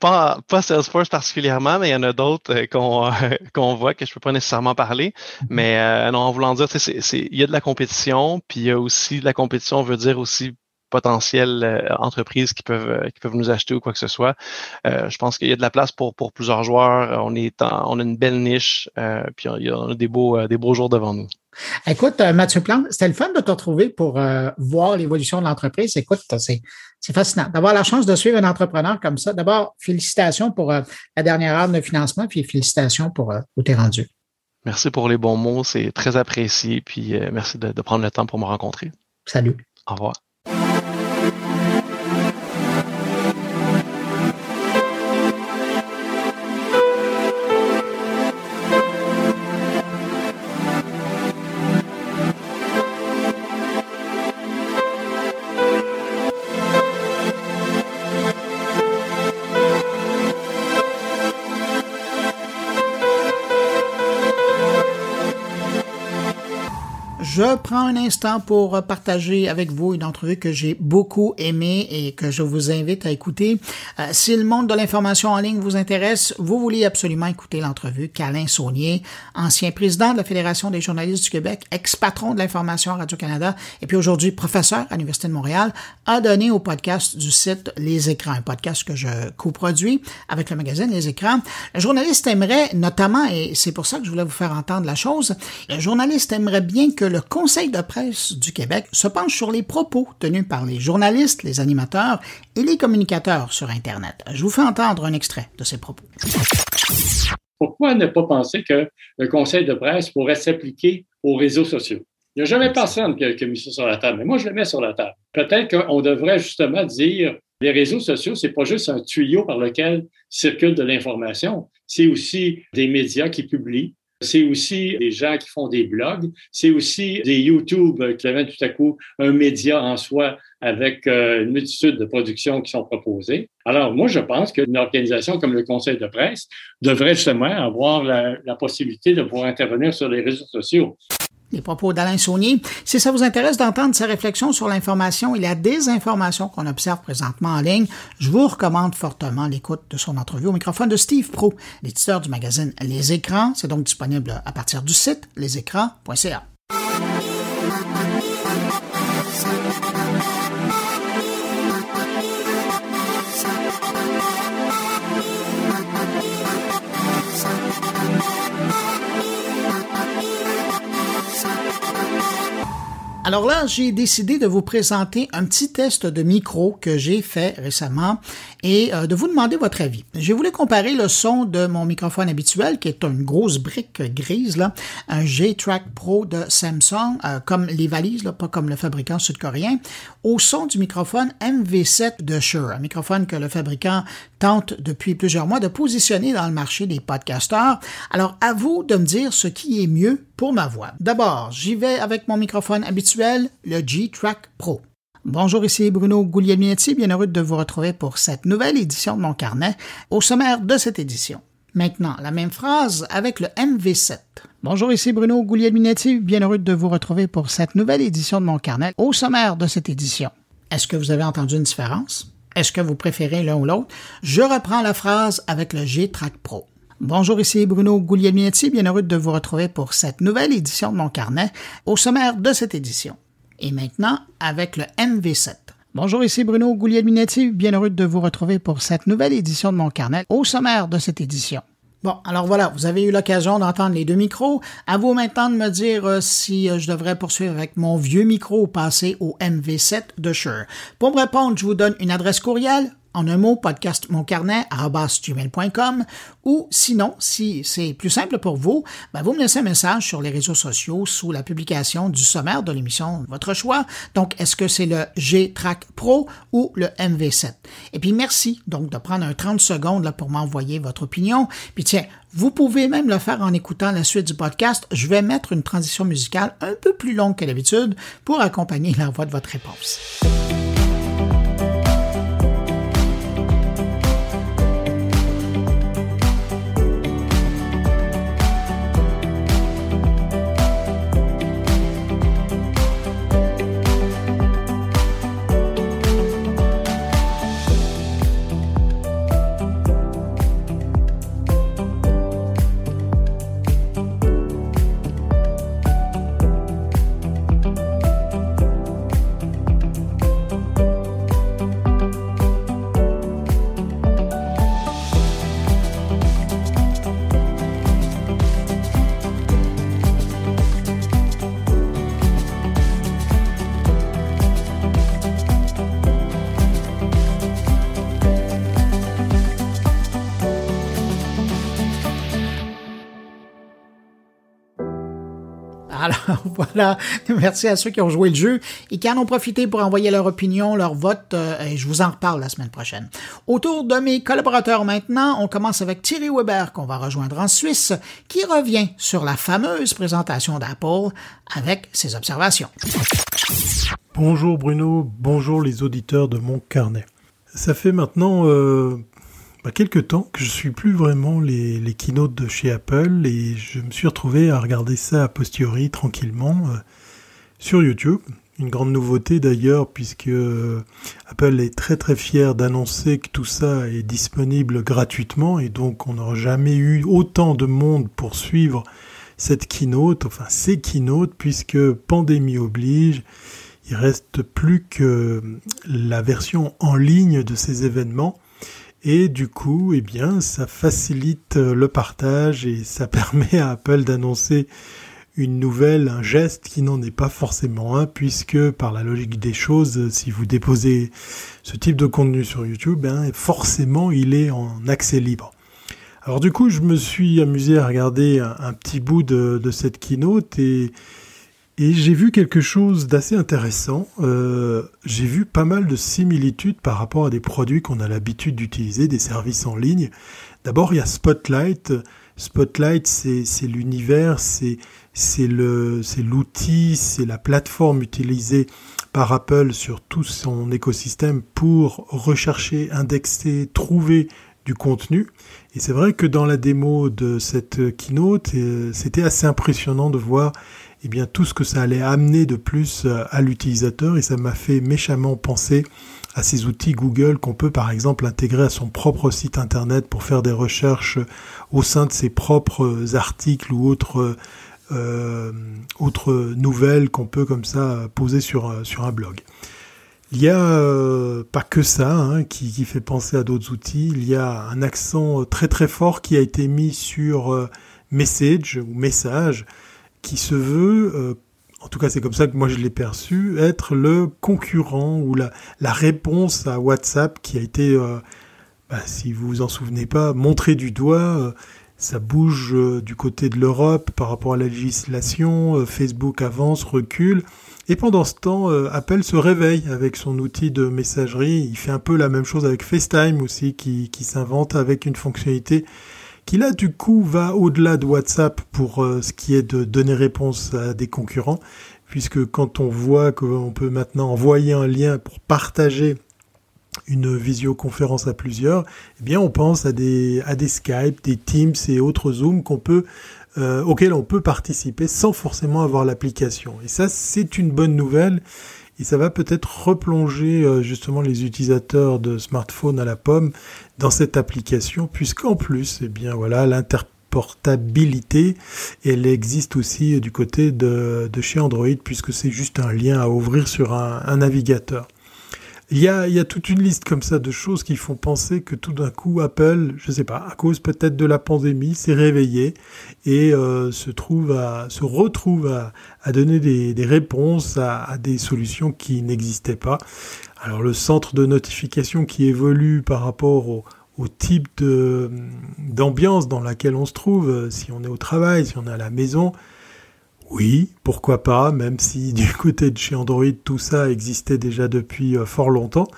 Pas, pas Salesforce particulièrement, mais il y en a d'autres qu'on qu'on voit que je peux pas nécessairement parler. Mm-hmm. Mais non, en voulant dire, c'est, il y a de la compétition, puis il y a aussi de la compétition, veut dire aussi potentielles euh, entreprises qui peuvent euh, qui peuvent nous acheter ou quoi que ce soit. Euh, je pense qu'il y a de la place pour pour plusieurs joueurs. On est on a une belle niche, puis il y a, des beaux des beaux jours devant nous. Écoute, Mathieu Plante, c'était le fun de te retrouver pour voir l'évolution de l'entreprise. Écoute, c'est, fascinant d'avoir la chance de suivre un entrepreneur comme ça. D'abord, félicitations pour la dernière heure de financement, puis félicitations pour où tu es rendu. Merci pour les bons mots, c'est très apprécié, puis merci de prendre le temps pour me rencontrer. Salut. Au revoir. Un instant pour partager avec vous une entrevue que j'ai beaucoup aimée et que je vous invite à écouter. Euh, si le monde de l'information en ligne vous intéresse, vous voulez absolument écouter l'entrevue qu'Alain Saunier, ancien président de la Fédération des journalistes du Québec, ex-patron de l'information à Radio-Canada et puis aujourd'hui professeur à l'Université de Montréal, a donné au podcast du site Les Écrans, un podcast que je coproduis avec le magazine Les Écrans. Le journaliste aimerait notamment, et c'est pour ça que je voulais vous faire entendre la chose, le journaliste aimerait bien que le Conseil de presse du Québec se penche sur les propos tenus par les journalistes, les animateurs et les communicateurs sur Internet. Je vous fais entendre un extrait de ces propos. Pourquoi ne pas penser que le Conseil de presse pourrait s'appliquer aux réseaux sociaux? Il n'y a jamais personne qui a, mis ça sur la table, mais moi, je le mets sur la table. Peut-être qu'on devrait justement dire les réseaux sociaux, c'est pas juste un tuyau par lequel circule de l'information, c'est aussi des médias qui publient, c'est aussi des gens qui font des blogs. C'est aussi des YouTube qui amènent tout à coup un média en soi avec euh, une multitude de productions qui sont proposées. Alors, moi, je pense qu'une organisation comme le Conseil de presse devrait justement avoir la possibilité de pouvoir intervenir sur les réseaux sociaux les propos d'Alain Saunier. Si ça vous intéresse d'entendre ses réflexions sur l'information et la désinformation qu'on observe présentement en ligne, je vous recommande fortement l'écoute de son entrevue au microphone de Steve Pro, l'éditeur du magazine Les Écrans. C'est donc disponible à partir du site lesécrans.ca. Alors là, j'ai décidé de vous présenter un petit test de micro que j'ai fait récemment et euh, de vous demander votre avis. J'ai voulu comparer le son de mon microphone habituel, qui est une grosse brique grise, là, un G-Track Pro de Samsung, euh, comme les valises, pas comme le fabricant sud-coréen, au son du microphone MV7 de Shure, un microphone que le fabricant tente depuis plusieurs mois de positionner dans le marché des podcasteurs. Alors, à vous de me dire ce qui est mieux pour ma voix. D'abord, j'y vais avec mon microphone habituel, le G-Track Pro. Bonjour, ici Bruno Guglielminetti, bien heureux de vous retrouver pour cette nouvelle édition de mon carnet, au sommaire de cette édition. Maintenant, la même phrase avec le MV7. Bonjour, ici Bruno Guglielminetti, bien heureux de vous retrouver pour cette nouvelle édition de mon carnet, au sommaire de cette édition. Est-ce que vous avez entendu une différence? Est-ce que vous préférez l'un ou l'autre? Je reprends la phrase avec le G-Track Pro. Bonjour, ici Bruno Guglielminetti, bien heureux de vous retrouver pour cette nouvelle édition de mon carnet, au sommaire de cette édition. Et maintenant, avec le MV7. Bonjour, ici Bruno Guglielminetti, bien heureux de vous retrouver pour cette nouvelle édition de mon carnet, au sommaire de cette édition. Bon, alors voilà, vous avez eu l'occasion d'entendre les deux micros. À vous maintenant de me dire euh, si euh, je devrais poursuivre avec mon vieux micro ou passer au MV7 de Shure. Pour me répondre, je vous donne une adresse courriel en un mot, podcastmoncarnet.com ou sinon, si c'est plus simple pour vous, ben vous me laissez un message sur les réseaux sociaux sous la publication du sommaire de l'émission votre choix. Donc, est-ce que c'est le G-Track Pro ou le MV7? Et puis, merci donc de prendre un 30 secondes là, pour m'envoyer votre opinion. Puis tiens, vous pouvez même le faire en écoutant la suite du podcast. Je vais mettre une transition musicale un peu plus longue que d'habitude pour accompagner l'envoi de votre réponse. voilà. Merci à ceux qui ont joué le jeu et qui en ont profité pour envoyer leur opinion, leur vote, euh, et je vous en reparle la semaine prochaine. Autour de mes collaborateurs maintenant, on commence avec Thierry Weber qu'on va rejoindre en Suisse, qui revient sur la fameuse présentation d'Apple avec ses observations. Bonjour Bruno, bonjour les auditeurs de mon carnet. Ça fait maintenant euh, bah, quelques temps que je suis plus vraiment les, les keynotes de chez Apple et je me suis retrouvé à regarder ça a posteriori tranquillement euh, sur YouTube. Une grande nouveauté d'ailleurs puisque euh, Apple est très très fier d'annoncer que tout ça est disponible gratuitement et donc on n'aura jamais eu autant de monde pour suivre cette keynote, enfin ces keynotes puisque pandémie oblige, il reste plus que la version en ligne de ces événements et du coup, eh bien, ça facilite euh, le partage et ça permet à Apple d'annoncer une nouvelle, un geste qui n'en est pas forcément un, puisque par la logique des choses, si vous déposez ce type de contenu sur YouTube, hein, forcément il est en accès libre. Alors du coup, je me suis amusé à regarder un, petit bout de, de cette keynote et et j'ai vu quelque chose d'assez intéressant. Euh, j'ai vu pas mal de similitudes par rapport à des produits qu'on a l'habitude d'utiliser, des services en ligne. D'abord, il y a Spotlight. Spotlight, c'est l'univers, c'est l'outil, c'est la plateforme utilisée par Apple sur tout son écosystème pour rechercher, indexer, trouver du contenu. Et c'est vrai que dans la démo de cette keynote, euh, c'était assez impressionnant de voir eh bien tout ce que ça allait amener de plus euh, à l'utilisateur et ça m'a fait méchamment penser à ces outils Google qu'on peut par exemple intégrer à son propre site internet pour faire des recherches au sein de ses propres articles ou autres euh, autres nouvelles qu'on peut comme ça poser sur sur un blog. Il y a euh, pas que ça hein, qui, qui, fait penser à d'autres outils. Il y a un accent très très fort qui a été mis sur message ou message qui se veut, euh, en tout cas c'est comme ça que moi je l'ai perçu, être le concurrent ou la, réponse à WhatsApp qui a été, euh, bah, si vous vous en souvenez pas, montré du doigt. Euh, ça bouge du côté de l'Europe par rapport à la législation, Facebook avance, recule. Et pendant ce temps, Apple se réveille avec son outil de messagerie. Il fait un peu la même chose avec FaceTime aussi, qui s'invente avec une fonctionnalité qui là du coup va au-delà de WhatsApp pour euh, ce qui est de donner réponse à des concurrents, puisque quand on voit qu'on peut maintenant envoyer un lien pour partager une visioconférence à plusieurs, eh bien on pense à des, à des Skype, des Teams et autres Zoom qu'on peut, euh, auxquels on peut participer sans forcément avoir l'application. Et ça, c'est une bonne nouvelle. Et ça va peut-être replonger euh, justement les utilisateurs de smartphones à la pomme dans cette application, puisqu'en plus, eh bien voilà, l'interportabilité, elle existe aussi du côté de, chez Android, puisque c'est juste un lien à ouvrir sur un navigateur. Il y, a, il y a toute une liste comme ça de choses qui font penser que tout d'un coup Apple, je sais pas, à cause peut-être de la pandémie, s'est réveillé et euh, se trouve à se retrouve à, donner des, des réponses à, des solutions qui n'existaient pas. Alors le centre de notification qui évolue par rapport au, au type d'ambiance dans laquelle on se trouve, si on est au travail, si on est à la maison, oui, pourquoi pas, même si du côté de chez Android, tout ça existait déjà depuis euh, fort longtemps.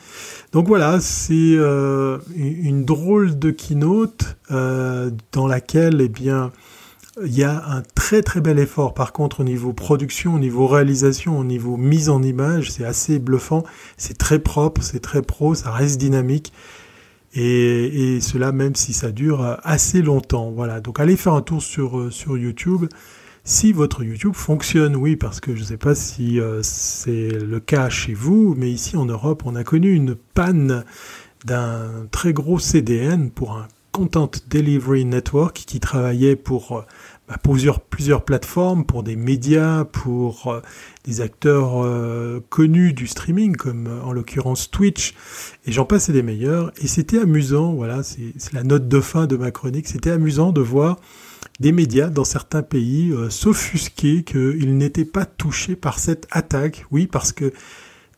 Donc voilà, c'est euh, une drôle de keynote euh, dans laquelle, eh bien, il y a un très très bel effort. Par contre, au niveau production, au niveau réalisation, au niveau mise en image, c'est assez bluffant. C'est très propre, c'est très pro, ça reste dynamique. Et, et, cela même si ça dure assez longtemps. Voilà. Donc allez faire un tour sur, sur YouTube si votre YouTube fonctionne, oui, parce que je ne sais pas si euh, c'est le cas chez vous, mais ici en Europe, on a connu une panne d'un très gros CDN pour un Content Delivery Network qui travaillait pour, euh, bah, plusieurs, plateformes, pour des médias, pour euh, des acteurs connus du streaming, comme en l'occurrence Twitch, et j'en passe des meilleurs. Et c'était amusant, voilà, c'est la note de fin de ma chronique, c'était amusant de voir des médias dans certains pays euh, s'offusquaient qu'ils n'étaient pas touchés par cette attaque. Oui, parce que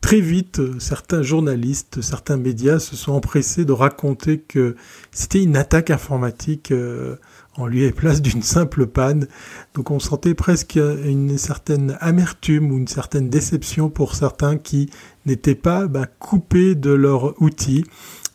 très vite, euh, certains journalistes, certains médias se sont empressés de raconter que c'était une attaque informatique euh, en lieu et place d'une simple panne. Donc on sentait presque une certaine amertume ou une certaine déception pour certains qui n'étaient pas ben, coupés de leur outil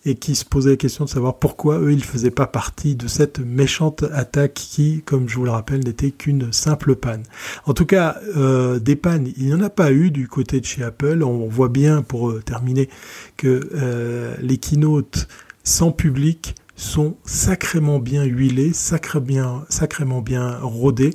et qui se posait la question de savoir pourquoi eux, ils ne faisaient pas partie de cette méchante attaque qui, comme je vous le rappelle, n'était qu'une simple panne. En tout cas, euh, des pannes, il n'y en a pas eu du côté de chez Apple. On voit bien, pour euh, terminer, que euh, les keynotes sans public sont sacrément bien huilés, sacrément bien, sacrément bien rodés,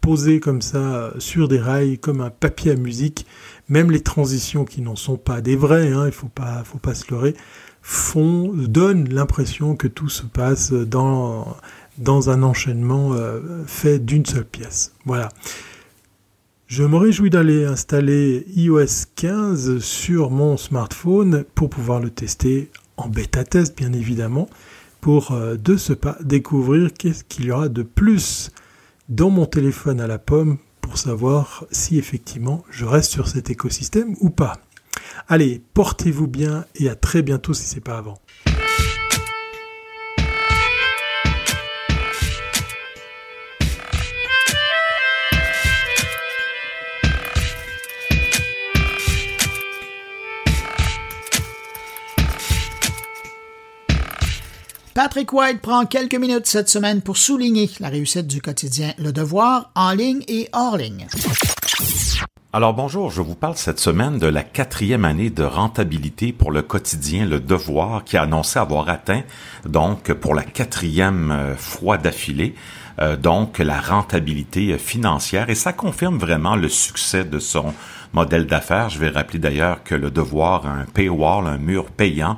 posés comme ça sur des rails, comme un papier à musique. Même les transitions qui n'en sont pas des vraies, hein, il faut pas, faut pas se leurrer, font, donnent l'impression que tout se passe dans, dans un enchaînement euh, fait d'une seule pièce. Voilà. Je me réjouis d'aller installer iOS 15 sur mon smartphone pour pouvoir le tester en bêta test, bien évidemment, pour euh, de ce pas découvrir qu'est-ce qu'il y aura de plus dans mon téléphone à la pomme pour savoir si effectivement je reste sur cet écosystème ou pas. Allez, portez-vous bien et à très bientôt si c'est pas avant. Patrick White prend quelques minutes cette semaine pour souligner la réussite du quotidien Le Devoir en ligne et hors ligne. Alors bonjour, je vous parle cette semaine de la quatrième année de rentabilité pour le quotidien Le Devoir qui a annoncé avoir atteint donc pour la quatrième euh, fois d'affilée euh, donc la rentabilité financière et ça confirme vraiment le succès de son modèle d'affaires. Je vais rappeler d'ailleurs que Le Devoir a un paywall, un mur payant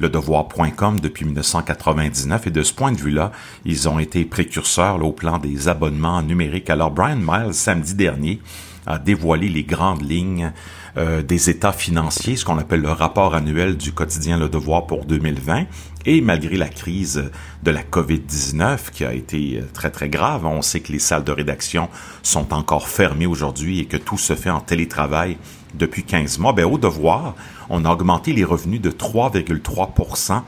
ledevoir.com depuis 1999 et de ce point de vue-là, ils ont été précurseurs au plan des abonnements numériques. Alors Brian Miles, samedi dernier, a dévoilé les grandes lignes euh, des états financiers, ce qu'on appelle le rapport annuel du quotidien Le Devoir pour 2020. Et malgré la crise de la COVID-19 qui a été euh, très très grave, on sait que les salles de rédaction sont encore fermées aujourd'hui et que tout se fait en télétravail depuis 15 mois. Ben, au Devoir, on a augmenté les revenus de 3,3%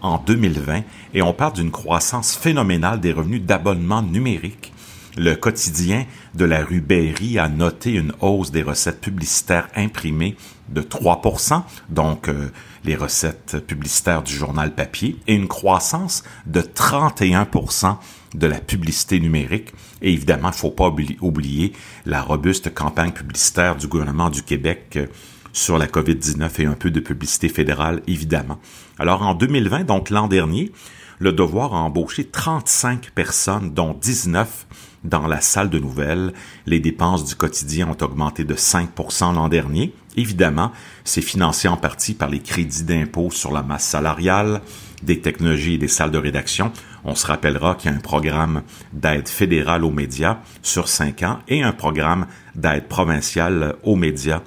en 2020 et on parle d'une croissance phénoménale des revenus d'abonnement numérique le quotidien de la rue Berry a noté une hausse des recettes publicitaires imprimées de 3% donc euh, les recettes publicitaires du journal papier, et une croissance de 31% de la publicité numérique. Et évidemment, il ne faut pas oublier la robuste campagne publicitaire du gouvernement du Québec euh, sur la COVID-19 et un peu de publicité fédérale, évidemment. Alors en 2020, donc l'an dernier, le devoir a embauché 35 personnes, dont 19 dans la salle de nouvelles. Les dépenses du quotidien ont augmenté de 5% l'an dernier. Évidemment, c'est financé en partie par les crédits d'impôt sur la masse salariale, des technologies et des salles de rédaction. On se rappellera qu'il y a un programme d'aide fédérale aux médias sur cinq ans et un programme d'aide provinciale aux médias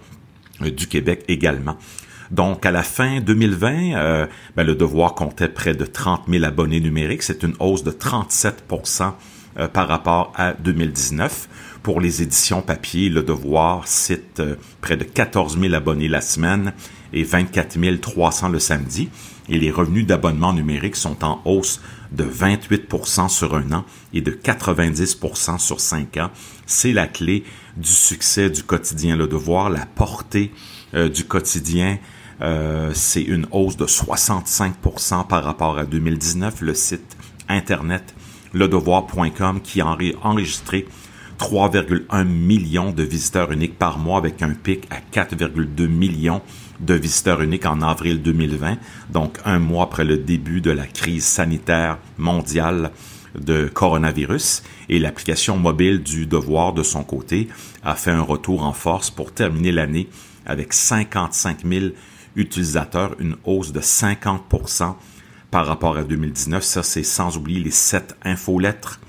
euh, du Québec également. Donc, à la fin 2020, euh, ben, le Devoir comptait près de 30 000 abonnés numériques. C'est une hausse de 37 euh, par rapport à 2019. Pour les éditions papier, Le Devoir cite euh, près de 14 000 abonnés la semaine et 24 300 le samedi. Et les revenus d'abonnement numérique sont en hausse de 28% sur un an et de 90% sur cinq ans. C'est la clé du succès du quotidien Le Devoir, la portée du quotidien euh, c'est une hausse de 65% par rapport à 2019. Le site internet ledevoir.com qui a enregistré 3,1 millions de visiteurs uniques par mois avec un pic à 4,2 millions de visiteurs uniques en avril 2020, donc un mois après le début de la crise sanitaire mondiale de coronavirus. Et l'application mobile du Devoir, de son côté, a fait un retour en force pour terminer l'année avec 55 000 utilisateurs, une hausse de 50 par rapport à 2019. Ça, c'est sans oublier les sept infolettres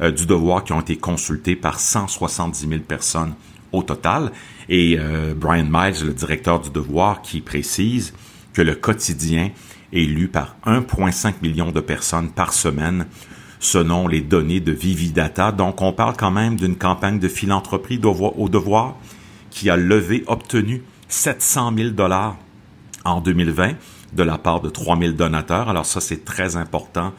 euh, du devoir qui ont été consultées par 170 000 personnes au total. Et euh, Brian Miles, le directeur du devoir, qui précise que le quotidien est lu par 1,5 million de personnes par semaine selon les données de Vividata. Donc, on parle quand même d'une campagne de philanthropie au devoir qui a levé, obtenu 700 000 dollars en 2020 de la part de 3000 donateurs. Alors ça, c'est très important.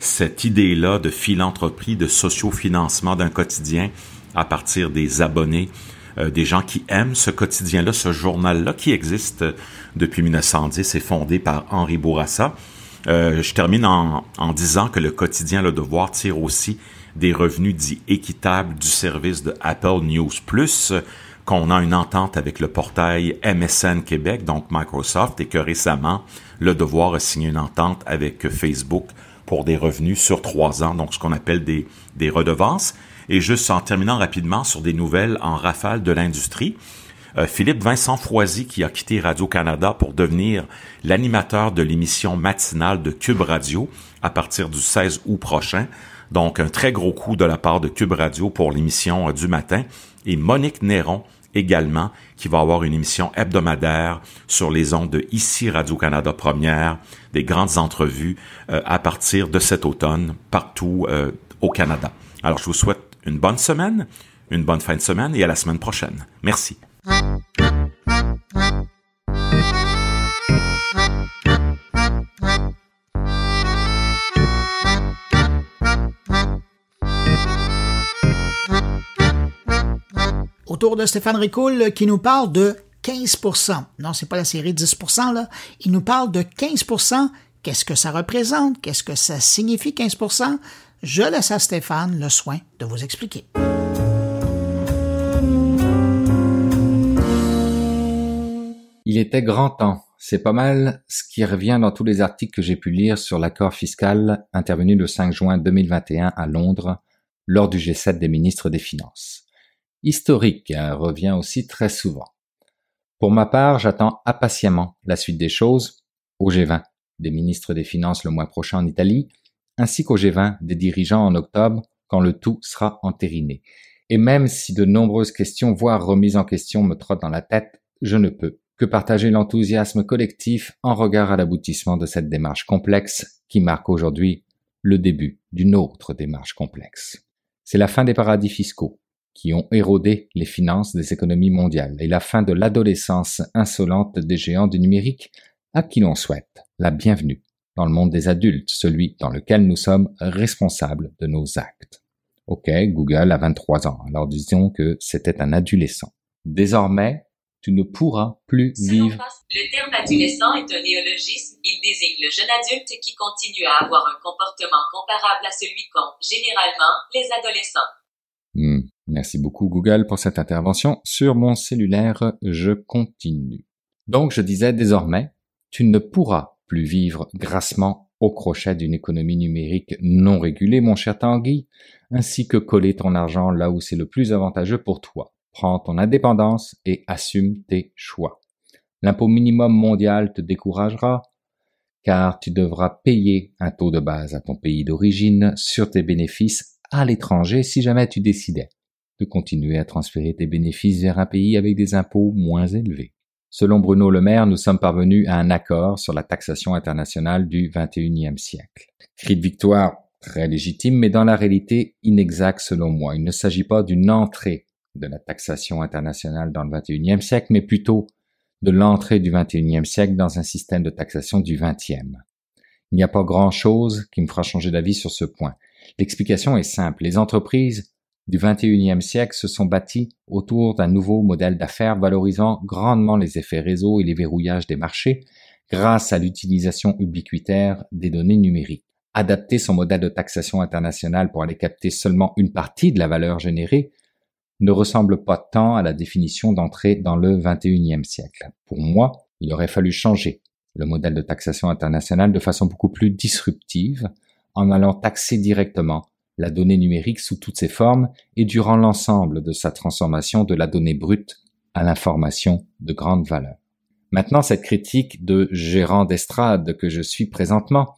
Cette idée-là de philanthropie, de sociofinancement d'un quotidien à partir des abonnés, euh, des gens qui aiment ce quotidien-là, ce journal-là qui existe depuis 1910 et fondé par Henri Bourassa. Euh, je termine en, en, disant que le quotidien Le Devoir tire aussi des revenus dits équitables du service de Apple News Plus qu'on a une entente avec le portail MSN Québec, donc Microsoft, et que récemment, le devoir a signé une entente avec Facebook pour des revenus sur trois ans, donc ce qu'on appelle des, des redevances. Et juste en terminant rapidement sur des nouvelles en rafale de l'industrie, euh, Philippe Vincent Froisy, qui a quitté Radio-Canada pour devenir l'animateur de l'émission matinale de Cube Radio à partir du 16 août prochain. Donc, un très gros coup de la part de Cube Radio pour l'émission euh, du matin. Et Monique Néron, également, qui va avoir une émission hebdomadaire sur les ondes de Ici Radio-Canada Première, des grandes entrevues euh, à partir de cet automne partout euh, au Canada. Alors, je vous souhaite une bonne semaine, une bonne fin de semaine et à la semaine prochaine. Merci. Autour de Stéphane Ricoul qui nous parle de 15% Non, c'est pas la série 10 là. Il nous parle de 15% Qu'est-ce que ça représente? Qu'est-ce que ça signifie 15% Je laisse à Stéphane le soin de vous expliquer. Il était grand temps. C'est pas mal ce qui revient dans tous les articles que j'ai pu lire sur l'accord fiscal intervenu le 5 juin 2021 à Londres lors du G7 des ministres des Finances historique hein, revient aussi très souvent. Pour ma part, j'attends impatiemment la suite des choses au G20 des ministres des Finances le mois prochain en Italie, ainsi qu'au G20 des dirigeants en octobre quand le tout sera entériné. Et même si de nombreuses questions, voire remises en question, me trottent dans la tête, je ne peux que partager l'enthousiasme collectif en regard à l'aboutissement de cette démarche complexe qui marque aujourd'hui le début d'une autre démarche complexe. C'est la fin des paradis fiscaux, qui ont érodé les finances des économies mondiales et la fin de l'adolescence insolente des géants du numérique à qui l'on souhaite la bienvenue dans le monde des adultes, celui dans lequel nous sommes responsables de nos actes. Ok, Google a 23 ans, alors disons que c'était un adolescent. Désormais, tu ne pourras plus vivre. Le terme adolescent est un néologisme. Il désigne le jeune adulte qui continue à avoir un comportement comparable à celui qu'ont, généralement, les adolescents. Merci beaucoup Google pour cette intervention. Sur mon cellulaire, je continue. Donc je disais désormais, tu ne pourras plus vivre grassement au crochet d'une économie numérique non régulée, mon cher Tanguy, ainsi que coller ton argent là où c'est le plus avantageux pour toi. Prends ton indépendance et assume tes choix. L'impôt minimum mondial te découragera, car tu devras payer un taux de base à ton pays d'origine sur tes bénéfices à l'étranger si jamais tu décidais de continuer à transférer tes bénéfices vers un pays avec des impôts moins élevés. Selon Bruno Le Maire, nous sommes parvenus à un accord sur la taxation internationale du XXIe siècle. Cri de victoire très légitime, mais dans la réalité inexact selon moi. Il ne s'agit pas d'une entrée de la taxation internationale dans le XXIe siècle, mais plutôt de l'entrée du XXIe siècle dans un système de taxation du XXe. Il n'y a pas grand-chose qui me fera changer d'avis sur ce point. L'explication est simple. Les entreprises du XXIe siècle se sont bâties autour d'un nouveau modèle d'affaires valorisant grandement les effets réseau et les verrouillages des marchés grâce à l'utilisation ubiquitaire des données numériques. Adapter son modèle de taxation internationale pour aller capter seulement une partie de la valeur générée ne ressemble pas tant à la définition d'entrée dans le XXIe siècle. Pour moi, il aurait fallu changer le modèle de taxation internationale de façon beaucoup plus disruptive en allant taxer directement la donnée numérique sous toutes ses formes et durant l'ensemble de sa transformation de la donnée brute à l'information de grande valeur. Maintenant, cette critique de gérant d'estrade que je suis présentement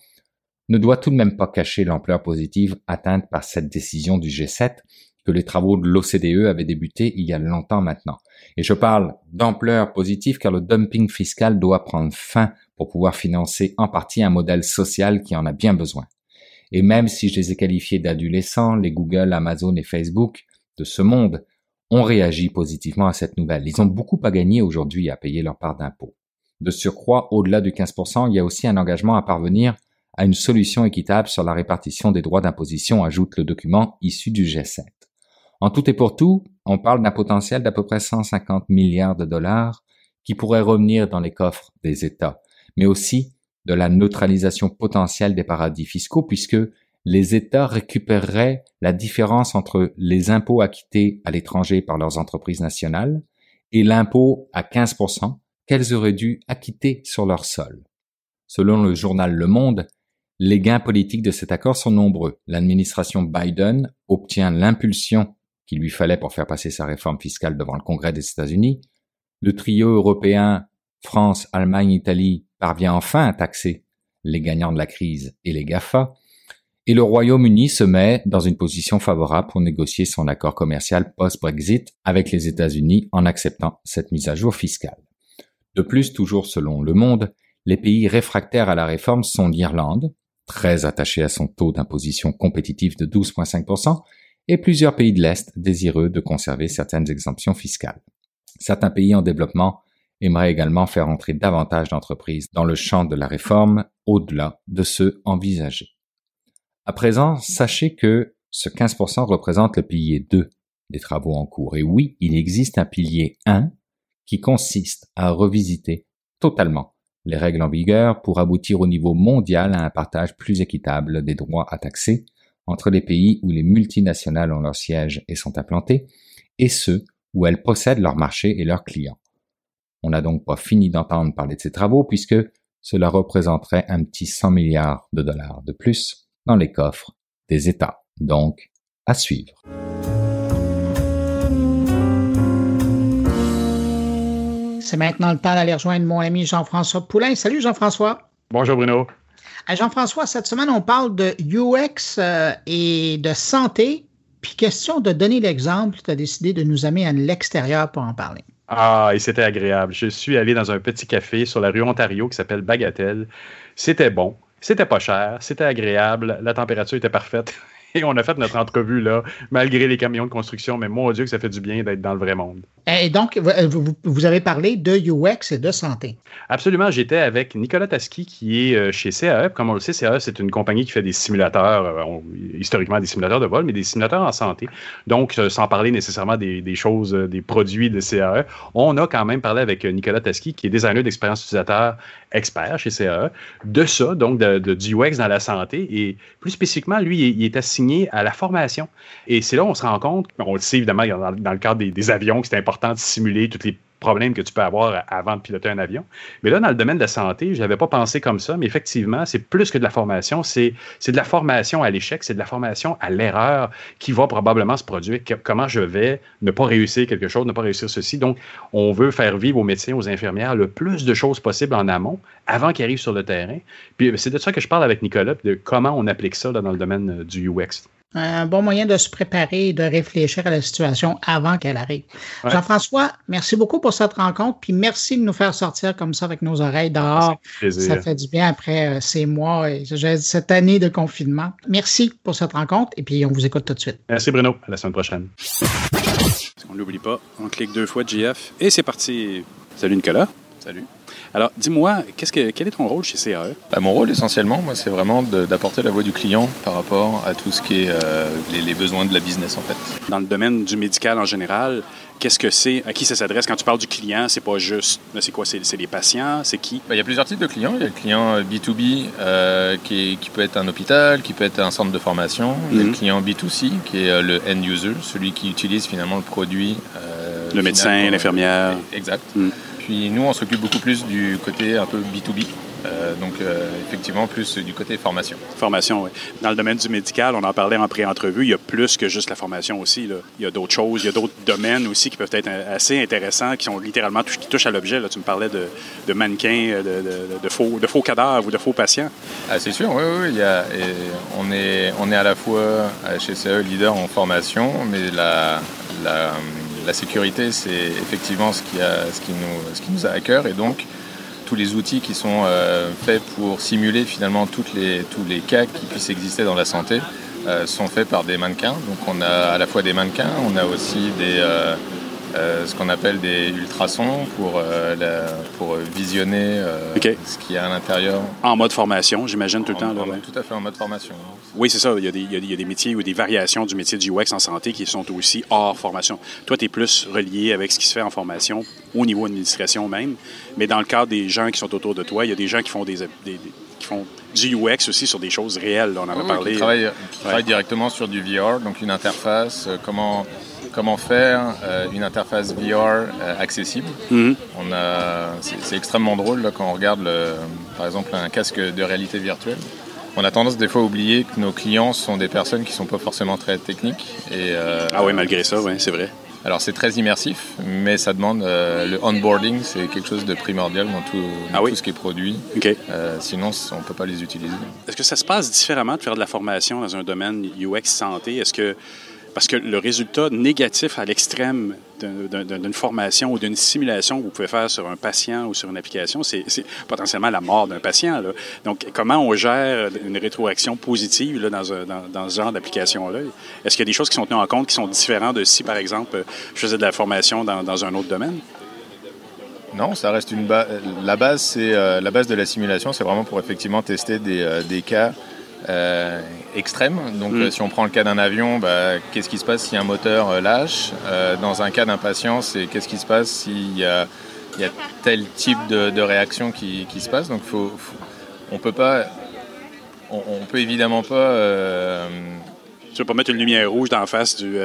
ne doit tout de même pas cacher l'ampleur positive atteinte par cette décision du G7 que les travaux de l'OCDE avaient débuté il y a longtemps maintenant. Et je parle d'ampleur positive car le dumping fiscal doit prendre fin pour pouvoir financer en partie un modèle social qui en a bien besoin. Et même si je les ai qualifiés d'adolescents, les Google, Amazon et Facebook de ce monde ont réagi positivement à cette nouvelle. Ils ont beaucoup à gagner aujourd'hui à payer leur part d'impôt. De surcroît, au-delà du 15%, il y a aussi un engagement à parvenir à une solution équitable sur la répartition des droits d'imposition, ajoute le document issu du G7. En tout et pour tout, on parle d'un potentiel d'à peu près 150 milliards de dollars qui pourrait revenir dans les coffres des États, mais aussi de la neutralisation potentielle des paradis fiscaux puisque les États récupéreraient la différence entre les impôts acquittés à l'étranger par leurs entreprises nationales et l'impôt à 15% qu'elles auraient dû acquitter sur leur sol. Selon le journal Le Monde, les gains politiques de cet accord sont nombreux. L'administration Biden obtient l'impulsion qu'il lui fallait pour faire passer sa réforme fiscale devant le Congrès des États-Unis. Le trio européen France, Allemagne, Italie parvient enfin à taxer les gagnants de la crise et les GAFA, et le Royaume-Uni se met dans une position favorable pour négocier son accord commercial post-Brexit avec les États-Unis en acceptant cette mise à jour fiscale. De plus, toujours selon Le Monde, les pays réfractaires à la réforme sont l'Irlande, très attachée à son taux d'imposition compétitif de 12,5%, et plusieurs pays de l'Est désireux de conserver certaines exemptions fiscales. Certains pays en développement aimerait également faire entrer davantage d'entreprises dans le champ de la réforme au-delà de ceux envisagés. À présent, sachez que ce 15% représente le pilier 2 des travaux en cours. Et oui, il existe un pilier 1 qui consiste à revisiter totalement les règles en vigueur pour aboutir au niveau mondial à un partage plus équitable des droits à taxer entre les pays où les multinationales ont leur siège et sont implantées et ceux où elles possèdent leur marché et leurs clients. On n'a donc pas fini d'entendre parler de ces travaux puisque cela représenterait un petit 100 milliards de dollars de plus dans les coffres des États. Donc, à suivre. C'est maintenant le temps d'aller rejoindre mon ami Jean-François Poulain. Salut Jean-François. Bonjour Bruno. Jean-François, cette semaine, on parle de UX euh, et de santé. Puis question de donner l'exemple, tu as décidé de nous amener à l'extérieur pour en parler. Ah, et c'était agréable. Je suis allé dans un petit café sur la rue Ontario qui s'appelle Bagatelle. C'était bon, c'était pas cher, c'était agréable, la température était parfaite. Et on a fait notre entrevue là, malgré les camions de construction. Mais mon Dieu, que ça fait du bien d'être dans le vrai monde. Et donc, vous, vous, avez parlé de UX et de santé. Absolument. J'étais avec Nicolas Taski, qui est euh, chez CAE. Comme on le sait, CAE, c'est une compagnie qui fait des simulateurs, euh, historiquement des simulateurs de vol, mais des simulateurs en santé. Donc, euh, sans parler nécessairement des, des, choses, des produits de CAE, on a quand même parlé avec Nicolas Taski, qui est designer d'expérience utilisateur expert chez CAE, de ça, donc de, du UX dans la santé. Et plus spécifiquement, lui, il, est assigné à la formation. Et c'est là où on se rend compte, on le sait évidemment dans, le cadre des, avions, que c'est important de simuler toutes les problèmes que tu peux avoir avant de piloter un avion. Mais là, dans le domaine de la santé, je n'avais pas pensé comme ça, mais effectivement, c'est plus que de la formation, c'est de la formation à l'échec, c'est de la formation à l'erreur qui va probablement se produire. comment je vais ne pas réussir quelque chose, ne pas réussir ceci? Donc, on veut faire vivre aux médecins, aux infirmières le plus de choses possibles en amont avant qu'ils arrivent sur le terrain. Puis c'est de ça que je parle avec Nicolas, de comment on applique ça dans le domaine du UX un bon moyen de se préparer et de réfléchir à la situation avant qu'elle arrive. Jean-François, merci beaucoup pour cette rencontre, puis merci de nous faire sortir comme ça avec nos oreilles dehors. Ça fait du bien après euh, ces mois et cette année de confinement. Merci pour cette rencontre et puis on vous écoute tout de suite. Merci Bruno, à la semaine prochaine. On l'oublie pas, on clique deux fois GF et c'est parti. Salut Nicolas. Salut. Alors, dis-moi, qu'est-ce que, quel est ton rôle chez CAE? Ben, mon rôle, essentiellement, moi, c'est vraiment d'apporter la voix du client par rapport à tout ce qui est euh, les, besoins de la business, en fait. Dans le domaine du médical en général, qu'est-ce que c'est? À qui ça s'adresse? Quand tu parles du client, c'est pas juste... C'est quoi? C'est, les patients? C'est qui? Ben, il y a plusieurs types de clients. Il y a le client B2B euh, qui, qui, peut être un hôpital, qui peut être un centre de formation. Il y a le mhm. client B2C qui est euh, le end user, celui qui utilise finalement le produit. le médecin, l'infirmière. Exact. Nous, on s'occupe beaucoup plus du côté un peu B2B. Euh, donc, euh, effectivement, plus du côté formation. Formation, oui. Dans le domaine du médical, on en parlait en pré-entrevue, il y a plus que juste la formation aussi. Il y a d'autres choses, il y a d'autres domaines aussi qui peuvent être assez intéressants, qui sont littéralement qui touchent à l'objet. Tu me parlais de, mannequins, de, faux, de faux cadavres ou de faux patients. Ah, c'est sûr, oui, oui. Il y a, on, est, on est à la fois euh, chez CE leader en formation, mais la, la la sécurité, c'est effectivement ce qui, nous, a à cœur. Et donc, tous les outils qui sont euh, faits pour simuler finalement tous les cas qui puissent exister dans la santé euh, sont faits par des mannequins. Donc, on a à la fois des mannequins, on a aussi des, euh, ce qu'on appelle des ultrasons pour, euh, pour visionner euh, ce qu'il y a à l'intérieur. En mode formation, j'imagine tout le temps. Tout à fait en mode formation. Oui, c'est ça. Il y, a des, il y, a des, métiers ou des variations du métier du UX en santé qui sont aussi hors formation. Toi, tu es plus relié avec ce qui se fait en formation au niveau administration même. Mais dans le cadre des gens qui sont autour de toi, il y a des gens qui font des, qui font du UX aussi sur des choses réelles. on en a parlé. Qui travaillent, qui directement sur du VR, donc une interface, comment comment faire euh, une interface VR euh, accessible. Mhm. On a, c'est, extrêmement drôle là, quand on regarde, le, par exemple, un casque de réalité virtuelle. On a tendance des fois à oublier que nos clients sont des personnes qui ne sont pas forcément très techniques. Et, euh, ah oui, malgré ça, oui, c'est vrai. Alors c'est très immersif, mais ça demande le onboarding, c'est quelque chose de primordial dans tout, ah tout ce qui est produit. sinon, on ne peut pas les utiliser. Est-ce que ça se passe différemment de faire de la formation dans un domaine UX santé? Est-ce que parce que le résultat négatif à l'extrême d'une formation ou d'une simulation que vous pouvez faire sur un patient ou sur une application, c'est potentiellement la mort d'un patient. Donc, comment on gère une rétroaction positive dans, ce genre d'application-là? Est-ce qu'il y a des choses qui sont tenues en compte qui sont différentes de si, par exemple, je faisais de la formation dans, un autre domaine? Non, ça reste une base. La base, euh, la base de la simulation, c'est vraiment pour effectivement tester des, euh, des cas euh, extrême. Donc, mm. euh, si on prend le cas d'un avion, bah, qu'est-ce qui se passe si un moteur euh, lâche? Dans un cas d'un patient, c'est qu'est-ce qui se passe s'il y a, y a tel type de, réaction qui, qui, se passe? Donc, faut, on peut pas, on, peut évidemment pas. tu peux pas mettre une lumière rouge dans la face du,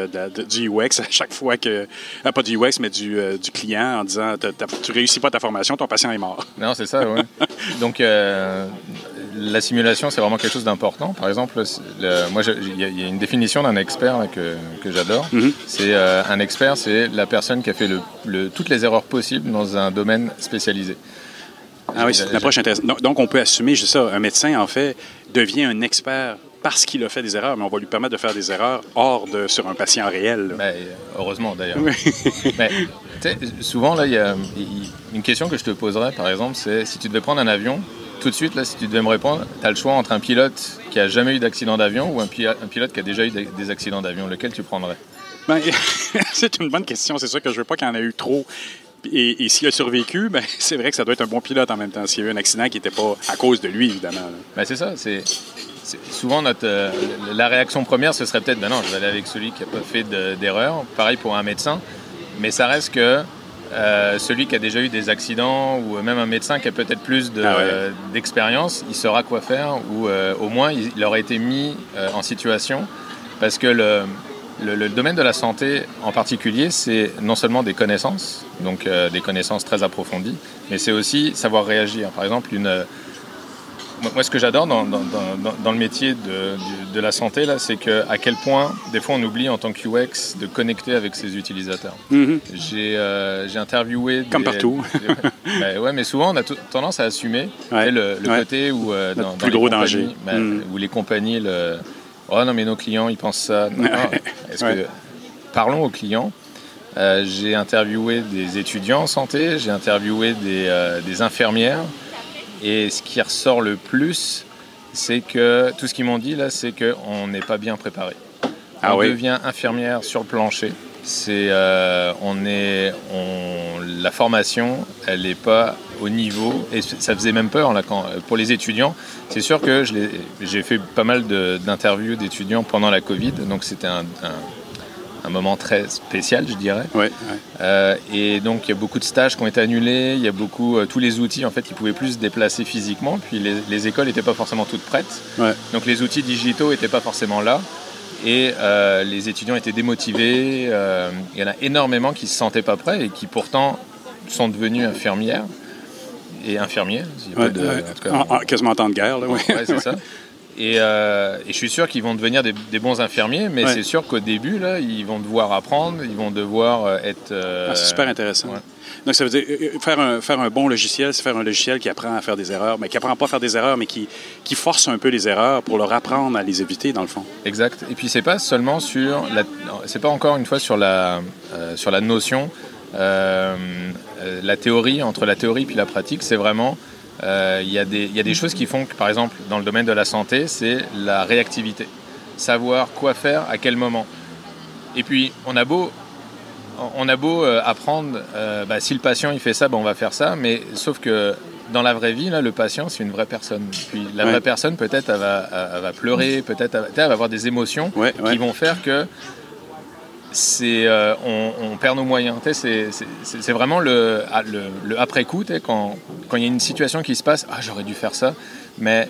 du UX à chaque fois que. pas du UX, mais du, du client en disant Tu réussis pas ta formation, ton patient est mort. Non, c'est ça, oui. Donc, la simulation, c'est vraiment quelque chose d'important. Par exemple, moi, il y, a une définition d'un expert que, j'adore. Mhm. C'est euh, un expert, c'est la personne qui a fait le, toutes les erreurs possibles dans un domaine spécialisé. Ah oui, c'est une approche intéressante. Donc, on peut assumer, je ça, un médecin, en fait, devient un expert parce qu'il a fait des erreurs, mais on va lui permettre de faire des erreurs hors de sur un patient réel. Ben, heureusement, d'ailleurs. mais, souvent, là, il y a une question que je te poserais, par exemple, c'est si tu devais prendre un avion tout de suite, là, si tu devais me répondre, tu as le choix entre un pilote qui a jamais eu d'accident d'avion ou un, pi- un pilote qui a déjà eu des accidents d'avion. Lequel tu prendrais? Ben, c'est une bonne question. C'est sûr que je veux pas qu'il y en ait eu trop. Et, et s'il a survécu, ben, c'est vrai que ça doit être un bon pilote en même temps. S'il y a eu un accident qui n'était pas à cause de lui, évidemment. Ben, c'est ça. C'est souvent notre euh, la réaction première, ce serait peut-être ben non, je vais aller avec celui qui n'a pas fait de- d'erreur. Pareil pour un médecin, mais ça reste que euh, celui qui a déjà eu des accidents ou même un médecin qui a peut-être plus de- Ah ouais. euh, d'expérience, il saura quoi faire ou euh, au moins il, il aurait été mis euh, en situation parce que le, le, le domaine de la santé en particulier, c'est non seulement des connaissances, donc euh, des connaissances très approfondies, mais c'est aussi savoir réagir. Par exemple, une, euh, moi, ce que j'adore dans, dans- dans- dans- dans le métier de, la santé, là, c'est que à quel point, des fois, on oublie en tant que UX de connecter avec ses utilisateurs. Mhm. J'ai euh, j'ai interviewé. des- Comme partout. Ben ouais, mais souvent, on a tendance à assumer Ouais. le, le Ouais. côté où, euh, dans plus gros danger. Mm. où les compagnies, le, oh non, mais nos clients, ils pensent ça. Non, non. Que, parlons aux clients. Euh, j'ai interviewé des étudiants en santé, j'ai interviewé des, euh, des infirmières, et ce qui ressort le plus, c'est que tout ce qu'ils m'ont dit là, c'est qu'on n'est pas bien préparé. Ah on oui. devient infirmière sur le plancher. C'est, euh, on est, on, la formation, elle n'est pas au niveau, et ça faisait même peur là, quand, pour les étudiants. C'est sûr que j'ai fait pas mal d'interviews d'étudiants pendant la Covid, donc c'était un, un- un moment très spécial, je dirais. Ouais, ouais. Euh, et donc il y a beaucoup de stages qui ont été annulés, il y a beaucoup, euh, tous les outils en fait, ils pouvaient plus se déplacer physiquement, puis les, les écoles n'étaient pas forcément toutes prêtes. Ouais. Donc les outils digitaux n'étaient pas forcément là. Et euh, les étudiants étaient démotivés. il y en a énormément qui se sentaient pas prêts et qui pourtant sont devenus infirmières et infirmiers. Ouais, de- ouais. en tout cas, En- en- quasiment en temps de guerre. Là, ouais. Ouais, c'est ça. Et, euh, et je suis sûr qu'ils vont devenir des, des bons infirmiers, mais Ouais. c'est sûr qu'au début, là, ils vont devoir apprendre, ils vont devoir euh, être. euh, Ah, c'est super intéressant. ouais. Donc, ça veut dire faire un, faire un bon logiciel, c'est faire un logiciel qui apprend à faire des erreurs, mais qui apprend pas à faire des erreurs, mais qui, qui force un peu les erreurs pour leur apprendre à les éviter, dans le fond. Exact. Et puis c'est pas seulement sur la, c'est pas encore une fois sur la euh, sur la notion, la théorie entre la théorie puis la pratique, c'est vraiment euh, il y a des il y a des choses qui font que par exemple dans le domaine de la santé, c'est la réactivité, savoir quoi faire à quel moment. Et puis on a beau on a beau euh, apprendre, euh, bah, si le patient il fait ça, bah, on va faire ça, mais sauf que dans la vraie vie, là, le patient c'est une vraie personne. Puis la Ouais. vraie personne, peut-être, elle va, elle va pleurer, peut-être, elle va- elle va avoir des émotions Ouais, ouais. qui vont faire que euh, on, perd nos moyens. C'est, vraiment le, ah, après-coup, quand, il y a une situation qui se passe, ah j'aurais dû faire ça, mais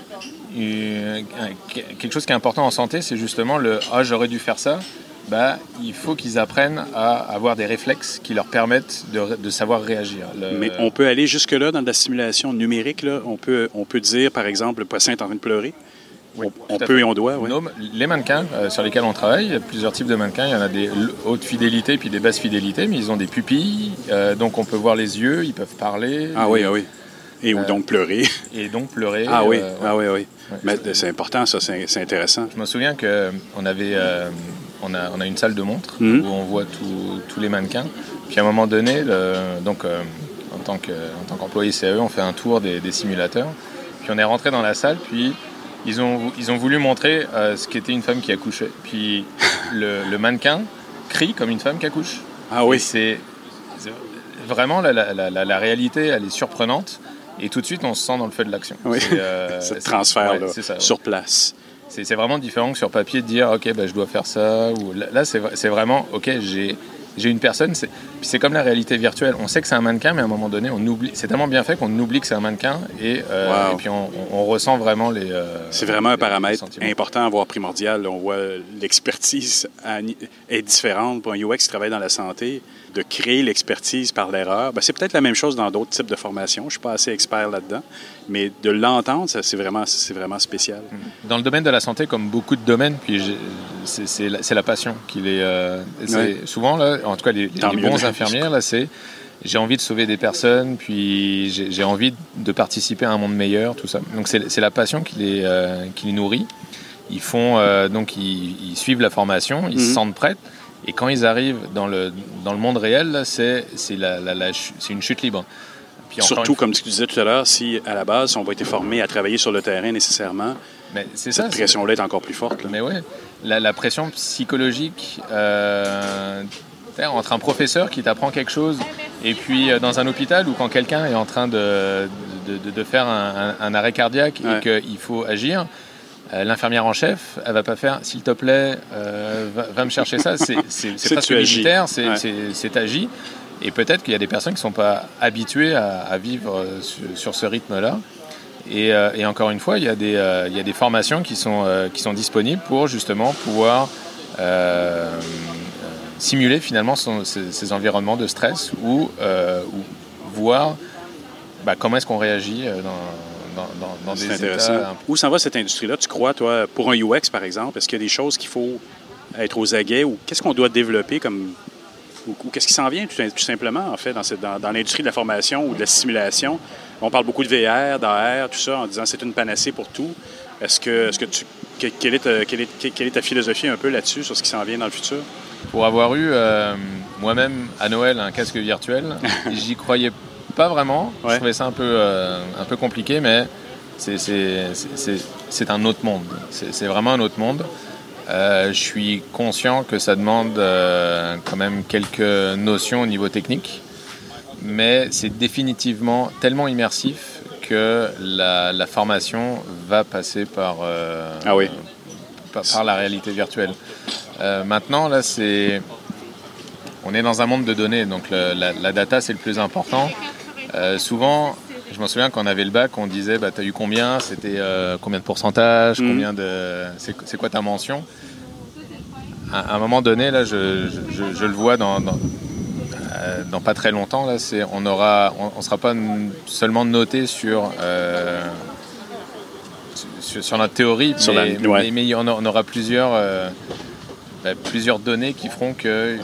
euh, quelque chose qui est important en santé, c'est justement le ah j'aurais dû faire ça. Bah, il faut qu'ils apprennent à avoir des réflexes qui leur permettent de, savoir réagir. Mais on peut aller jusque-là dans de la simulation numérique. On, peut, on peut dire, par exemple, le patient est en train de pleurer. Oui, on peut et on doit, oui. Les mannequins euh, sur lesquels on travaille, il y a plusieurs types de mannequins. Il y en a des hautes fidélités puis des basses fidélités, mais ils ont des pupilles, euh, donc on peut voir les yeux, ils peuvent parler. Ah oui, ah oui. Et ou Euh, donc pleurer. Et donc pleurer. Ah oui, ouais. ah oui, oui. Ouais. Mais c'est important, ça, c'est intéressant. Je me souviens qu'on avait, on a, on a une salle de montre Mhm. où on voit tous- tous les mannequins. Puis à un moment donné, le- donc euh, en tant que- en tant qu'employé CAE, on fait un tour des, des simulateurs. Puis on est rentré dans la salle, puis ils ont, ils ont voulu montrer euh, ce qu'était une femme qui accouchait. Puis le, le mannequin crie comme une femme qui accouche. Ah oui. c'est vraiment la, la- la- la- la réalité, elle est surprenante. Et tout de suite, on se sent dans le feu de l'action. Oui. Euh, Ce transfert ouais, là, ouais. sur place. C'est vraiment différent que sur papier de dire ok bah, je dois faire ça ou là, c'est vraiment ok j'ai j'ai une personne c'est puis c'est comme la réalité virtuelle on sait que c'est un mannequin mais à un moment donné on oublie c'est tellement bien fait qu'on oublie que c'est un mannequin et, euh, Wow. et puis on, on- on ressent vraiment les euh, C'est vraiment un paramètre important, voire primordial. On voit l'expertise est différente pour un UX qui travaille dans la santé. De créer l'expertise par l'erreur, Ben, c'est peut-être la même chose dans d'autres types de formations. Je ne suis pas assez expert là-dedans, mais de l'entendre, c'est vraiment, vraiment spécial. dans le domaine de la santé comme beaucoup de domaines puis c'est la, la passion qui les euh, souvent là en tout cas les, bons infirmières là c'est j'ai envie de sauver des personnes, puis j'ai envie de participer à un monde meilleur, tout ça. Donc c'est la passion qui les, euh, qui les nourrit. Ils font euh, donc ils, ils suivent la formation, ils se Mhm. sentent prêts, et quand ils arrivent dans le dans le monde réel, c'est la, la- la une chute libre. Surtout, comme tu disais tout à l'heure, si à la base, on va être formé à travailler sur le terrain nécessairement, mais cette ça, pression-là est encore plus forte. Mais oui, la, pression psychologique euh, entre un professeur qui t'apprend quelque chose et puis euh, dans un hôpital où quand quelqu'un est en train de, de, faire un, arrêt cardiaque et qu'il faut agir, euh, l'infirmière en chef, elle va pas faire, s'il te plaît, va, me chercher ça. C'est presque militaire, c'est agi. Et peut-être qu'il y a des personnes qui ne sont pas habituées à, vivre sur, ce rythme-là. Et, encore une fois, il y a des, il y a des formations qui sont, qui sont disponibles pour justement pouvoir simuler finalement ces, environnements de stress ou, euh, voir bah, comment est-ce qu'on réagit euh, dans, dans, dans, des états... Où s'en va cette industrie-là, tu crois, toi, pour un UX, par exemple? Est-ce qu'il y a des choses qu'il faut être aux aguets ou qu'est-ce qu'on doit développer comme... ou, qu'est-ce qui s'en vient tout, simplement, en fait, dans, dans, l'industrie de la formation ou de la simulation? On parle beaucoup de VR, d'AR, tout ça, en disant c'est une panacée pour tout. Est-ce que, est-ce que tu... Quelle est, ta, quelle, est, quelle est ta philosophie un peu là-dessus, sur ce qui s'en vient dans le futur? pour avoir eu euh, moi-même à Noël un casque virtuel. J'y croyais pas vraiment. Je trouvais ça un peu, euh, un peu compliqué, mais c'est un autre monde. C'est vraiment un autre monde. Euh, je suis conscient que ça demande quand même quelques notions au niveau technique, mais c'est définitivement tellement immersif que la, formation va passer par, ah oui. par la réalité virtuelle. Euh, maintenant, là, c'est. On est dans un monde de données, donc la, data, c'est le plus important. Euh, souvent, je me souviens quand on avait le bac, on disait bah, Tu as eu combien? C'était euh, combien de pourcentage? Mm. Combien de. C'est quoi ta mention? À, un moment donné, là, je, le vois dans, dans, pas très longtemps, là, on ne on, sera pas seulement noté sur, sur, notre théorie, mais, on, aura plusieurs ben, plusieurs données qui feront que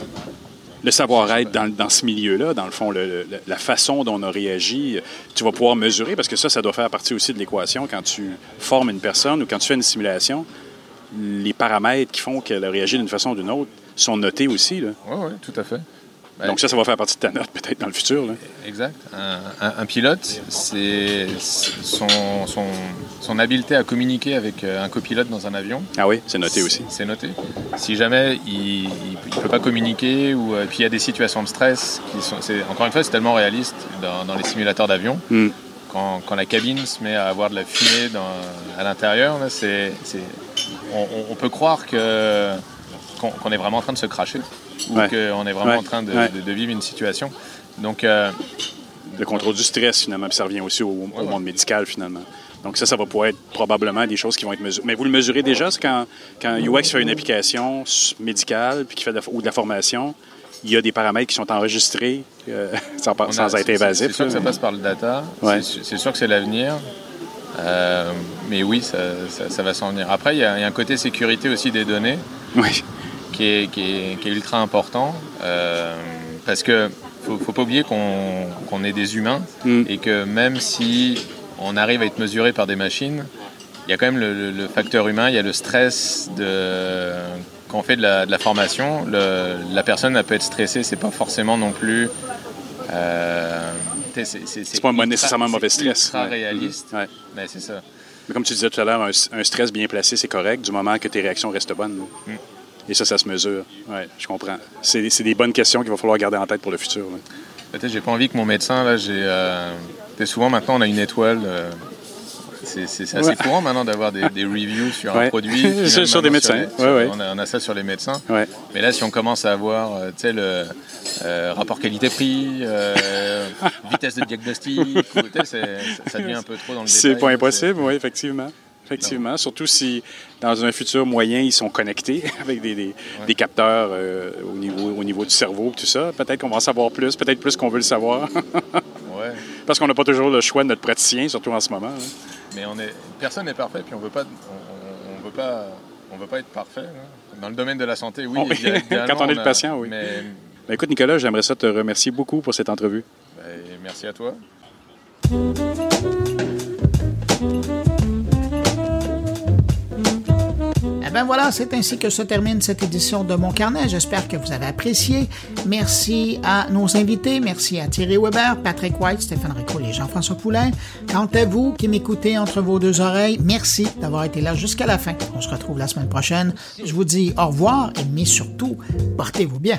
le savoir-être dans, ce milieu-là, dans le fond, la façon dont on a réagi, tu vas pouvoir mesurer, parce que ça, ça doit faire partie aussi de l'équation quand tu formes une personne ou quand tu fais une simulation. Les paramètres qui font qu'elle a réagi d'une façon ou d'une autre sont notés aussi. Oui, oui, tout à fait. Ben, Donc ça, ça va faire partie de ta note peut-être dans le futur. Exact. Un, pilote, c'est son, son, habileté à communiquer avec euh, un copilote dans un avion. Ah oui, c'est noté aussi. C'est noté. Si jamais il ne peut pas communiquer, ou euh, puis il y a des situations de stress, qui sont, encore une fois, c'est tellement réaliste dans, les simulateurs d'avion. Hmm. Quand, quand, la cabine se met à avoir de la fumée dans, à l'intérieur, c'est, on, on, peut croire que, qu'on, est vraiment en train de se cracher ou qu'on est vraiment en train de, vivre une situation. Donc, euh, le contrôle du stress, finalement, puis ça revient aussi au, monde médical, finalement. Donc ça, ça va pouvoir être probablement des choses qui vont être mesurées. Mais vous le mesurez déjà, c'est quand, quand UX fait une application médicale puis qui fait de la, ou de la formation, il y a des paramètres qui sont enregistrés euh, sans, être invasifs. C'est sûr que ça passe par le data. C'est sûr que c'est l'avenir. Euh, mais oui, ça, ça, va s'en venir. Après, il y, a, un côté sécurité aussi des données. Oui qui est, qui est, ultra important euh, parce que faut, faut pas oublier qu'on est des humains mm. et que même si on arrive à être mesuré par des machines, il y a quand même le, facteur humain, il y a le stress de quand on fait de la, formation, la personne elle peut être stressée, c'est pas forcément non plus. Euh, c'est pas nécessairement un mauvais stress. C'est réaliste, mais c'est ça. Mais comme tu disais tout à l'heure, un, stress bien placé, c'est correct du moment que tes réactions restent bonnes. Mm. Et ça, ça se mesure. Oui, je comprends. C'est des bonnes questions qu'il va falloir garder en tête pour le futur. Peut-être j'ai pas envie que mon médecin, là, j'ai. Euh, souvent maintenant, on a une étoile. Euh, c'est assez courant maintenant d'avoir des, reviews sur un produit. sur, des médecins. on, a, ça sur les médecins. Mais là, si on commence à avoir euh, le rapport qualité-prix, vitesse de diagnostic, ça devient un peu trop dans le détail. C'est pas impossible, oui, effectivement effectivement. Surtout si, dans un futur moyen, ils sont connectés avec des, capteurs euh, au, niveau, au niveau du cerveau, tout ça. Peut-être qu'on va en savoir plus, peut-être plus qu'on veut le savoir. ouais. Parce qu'on n'a pas toujours le choix de notre praticien, surtout en ce moment. Hein. Mais on est, personne n'est parfait, puis on veut pas, on, veut pas, on veut pas être parfait. Dans le domaine de la santé, oui. Quand on est le patient, oui. Mais... Ben, écoute, Nicolas, j'aimerais ça te remercier beaucoup pour cette entrevue. Ben, merci à toi. Ben voilà, c'est ainsi que se termine cette édition de Mon Carnet. J'espère que vous avez apprécié. Merci à nos invités. Merci à Thierry Weber, Patrick White, Stéphane Rico et Jean-François Poulain. Quant à vous qui m'écoutez entre vos deux oreilles, merci d'avoir été là jusqu'à la fin. On se retrouve la semaine prochaine. Je vous dis au revoir, mais surtout, portez-vous bien.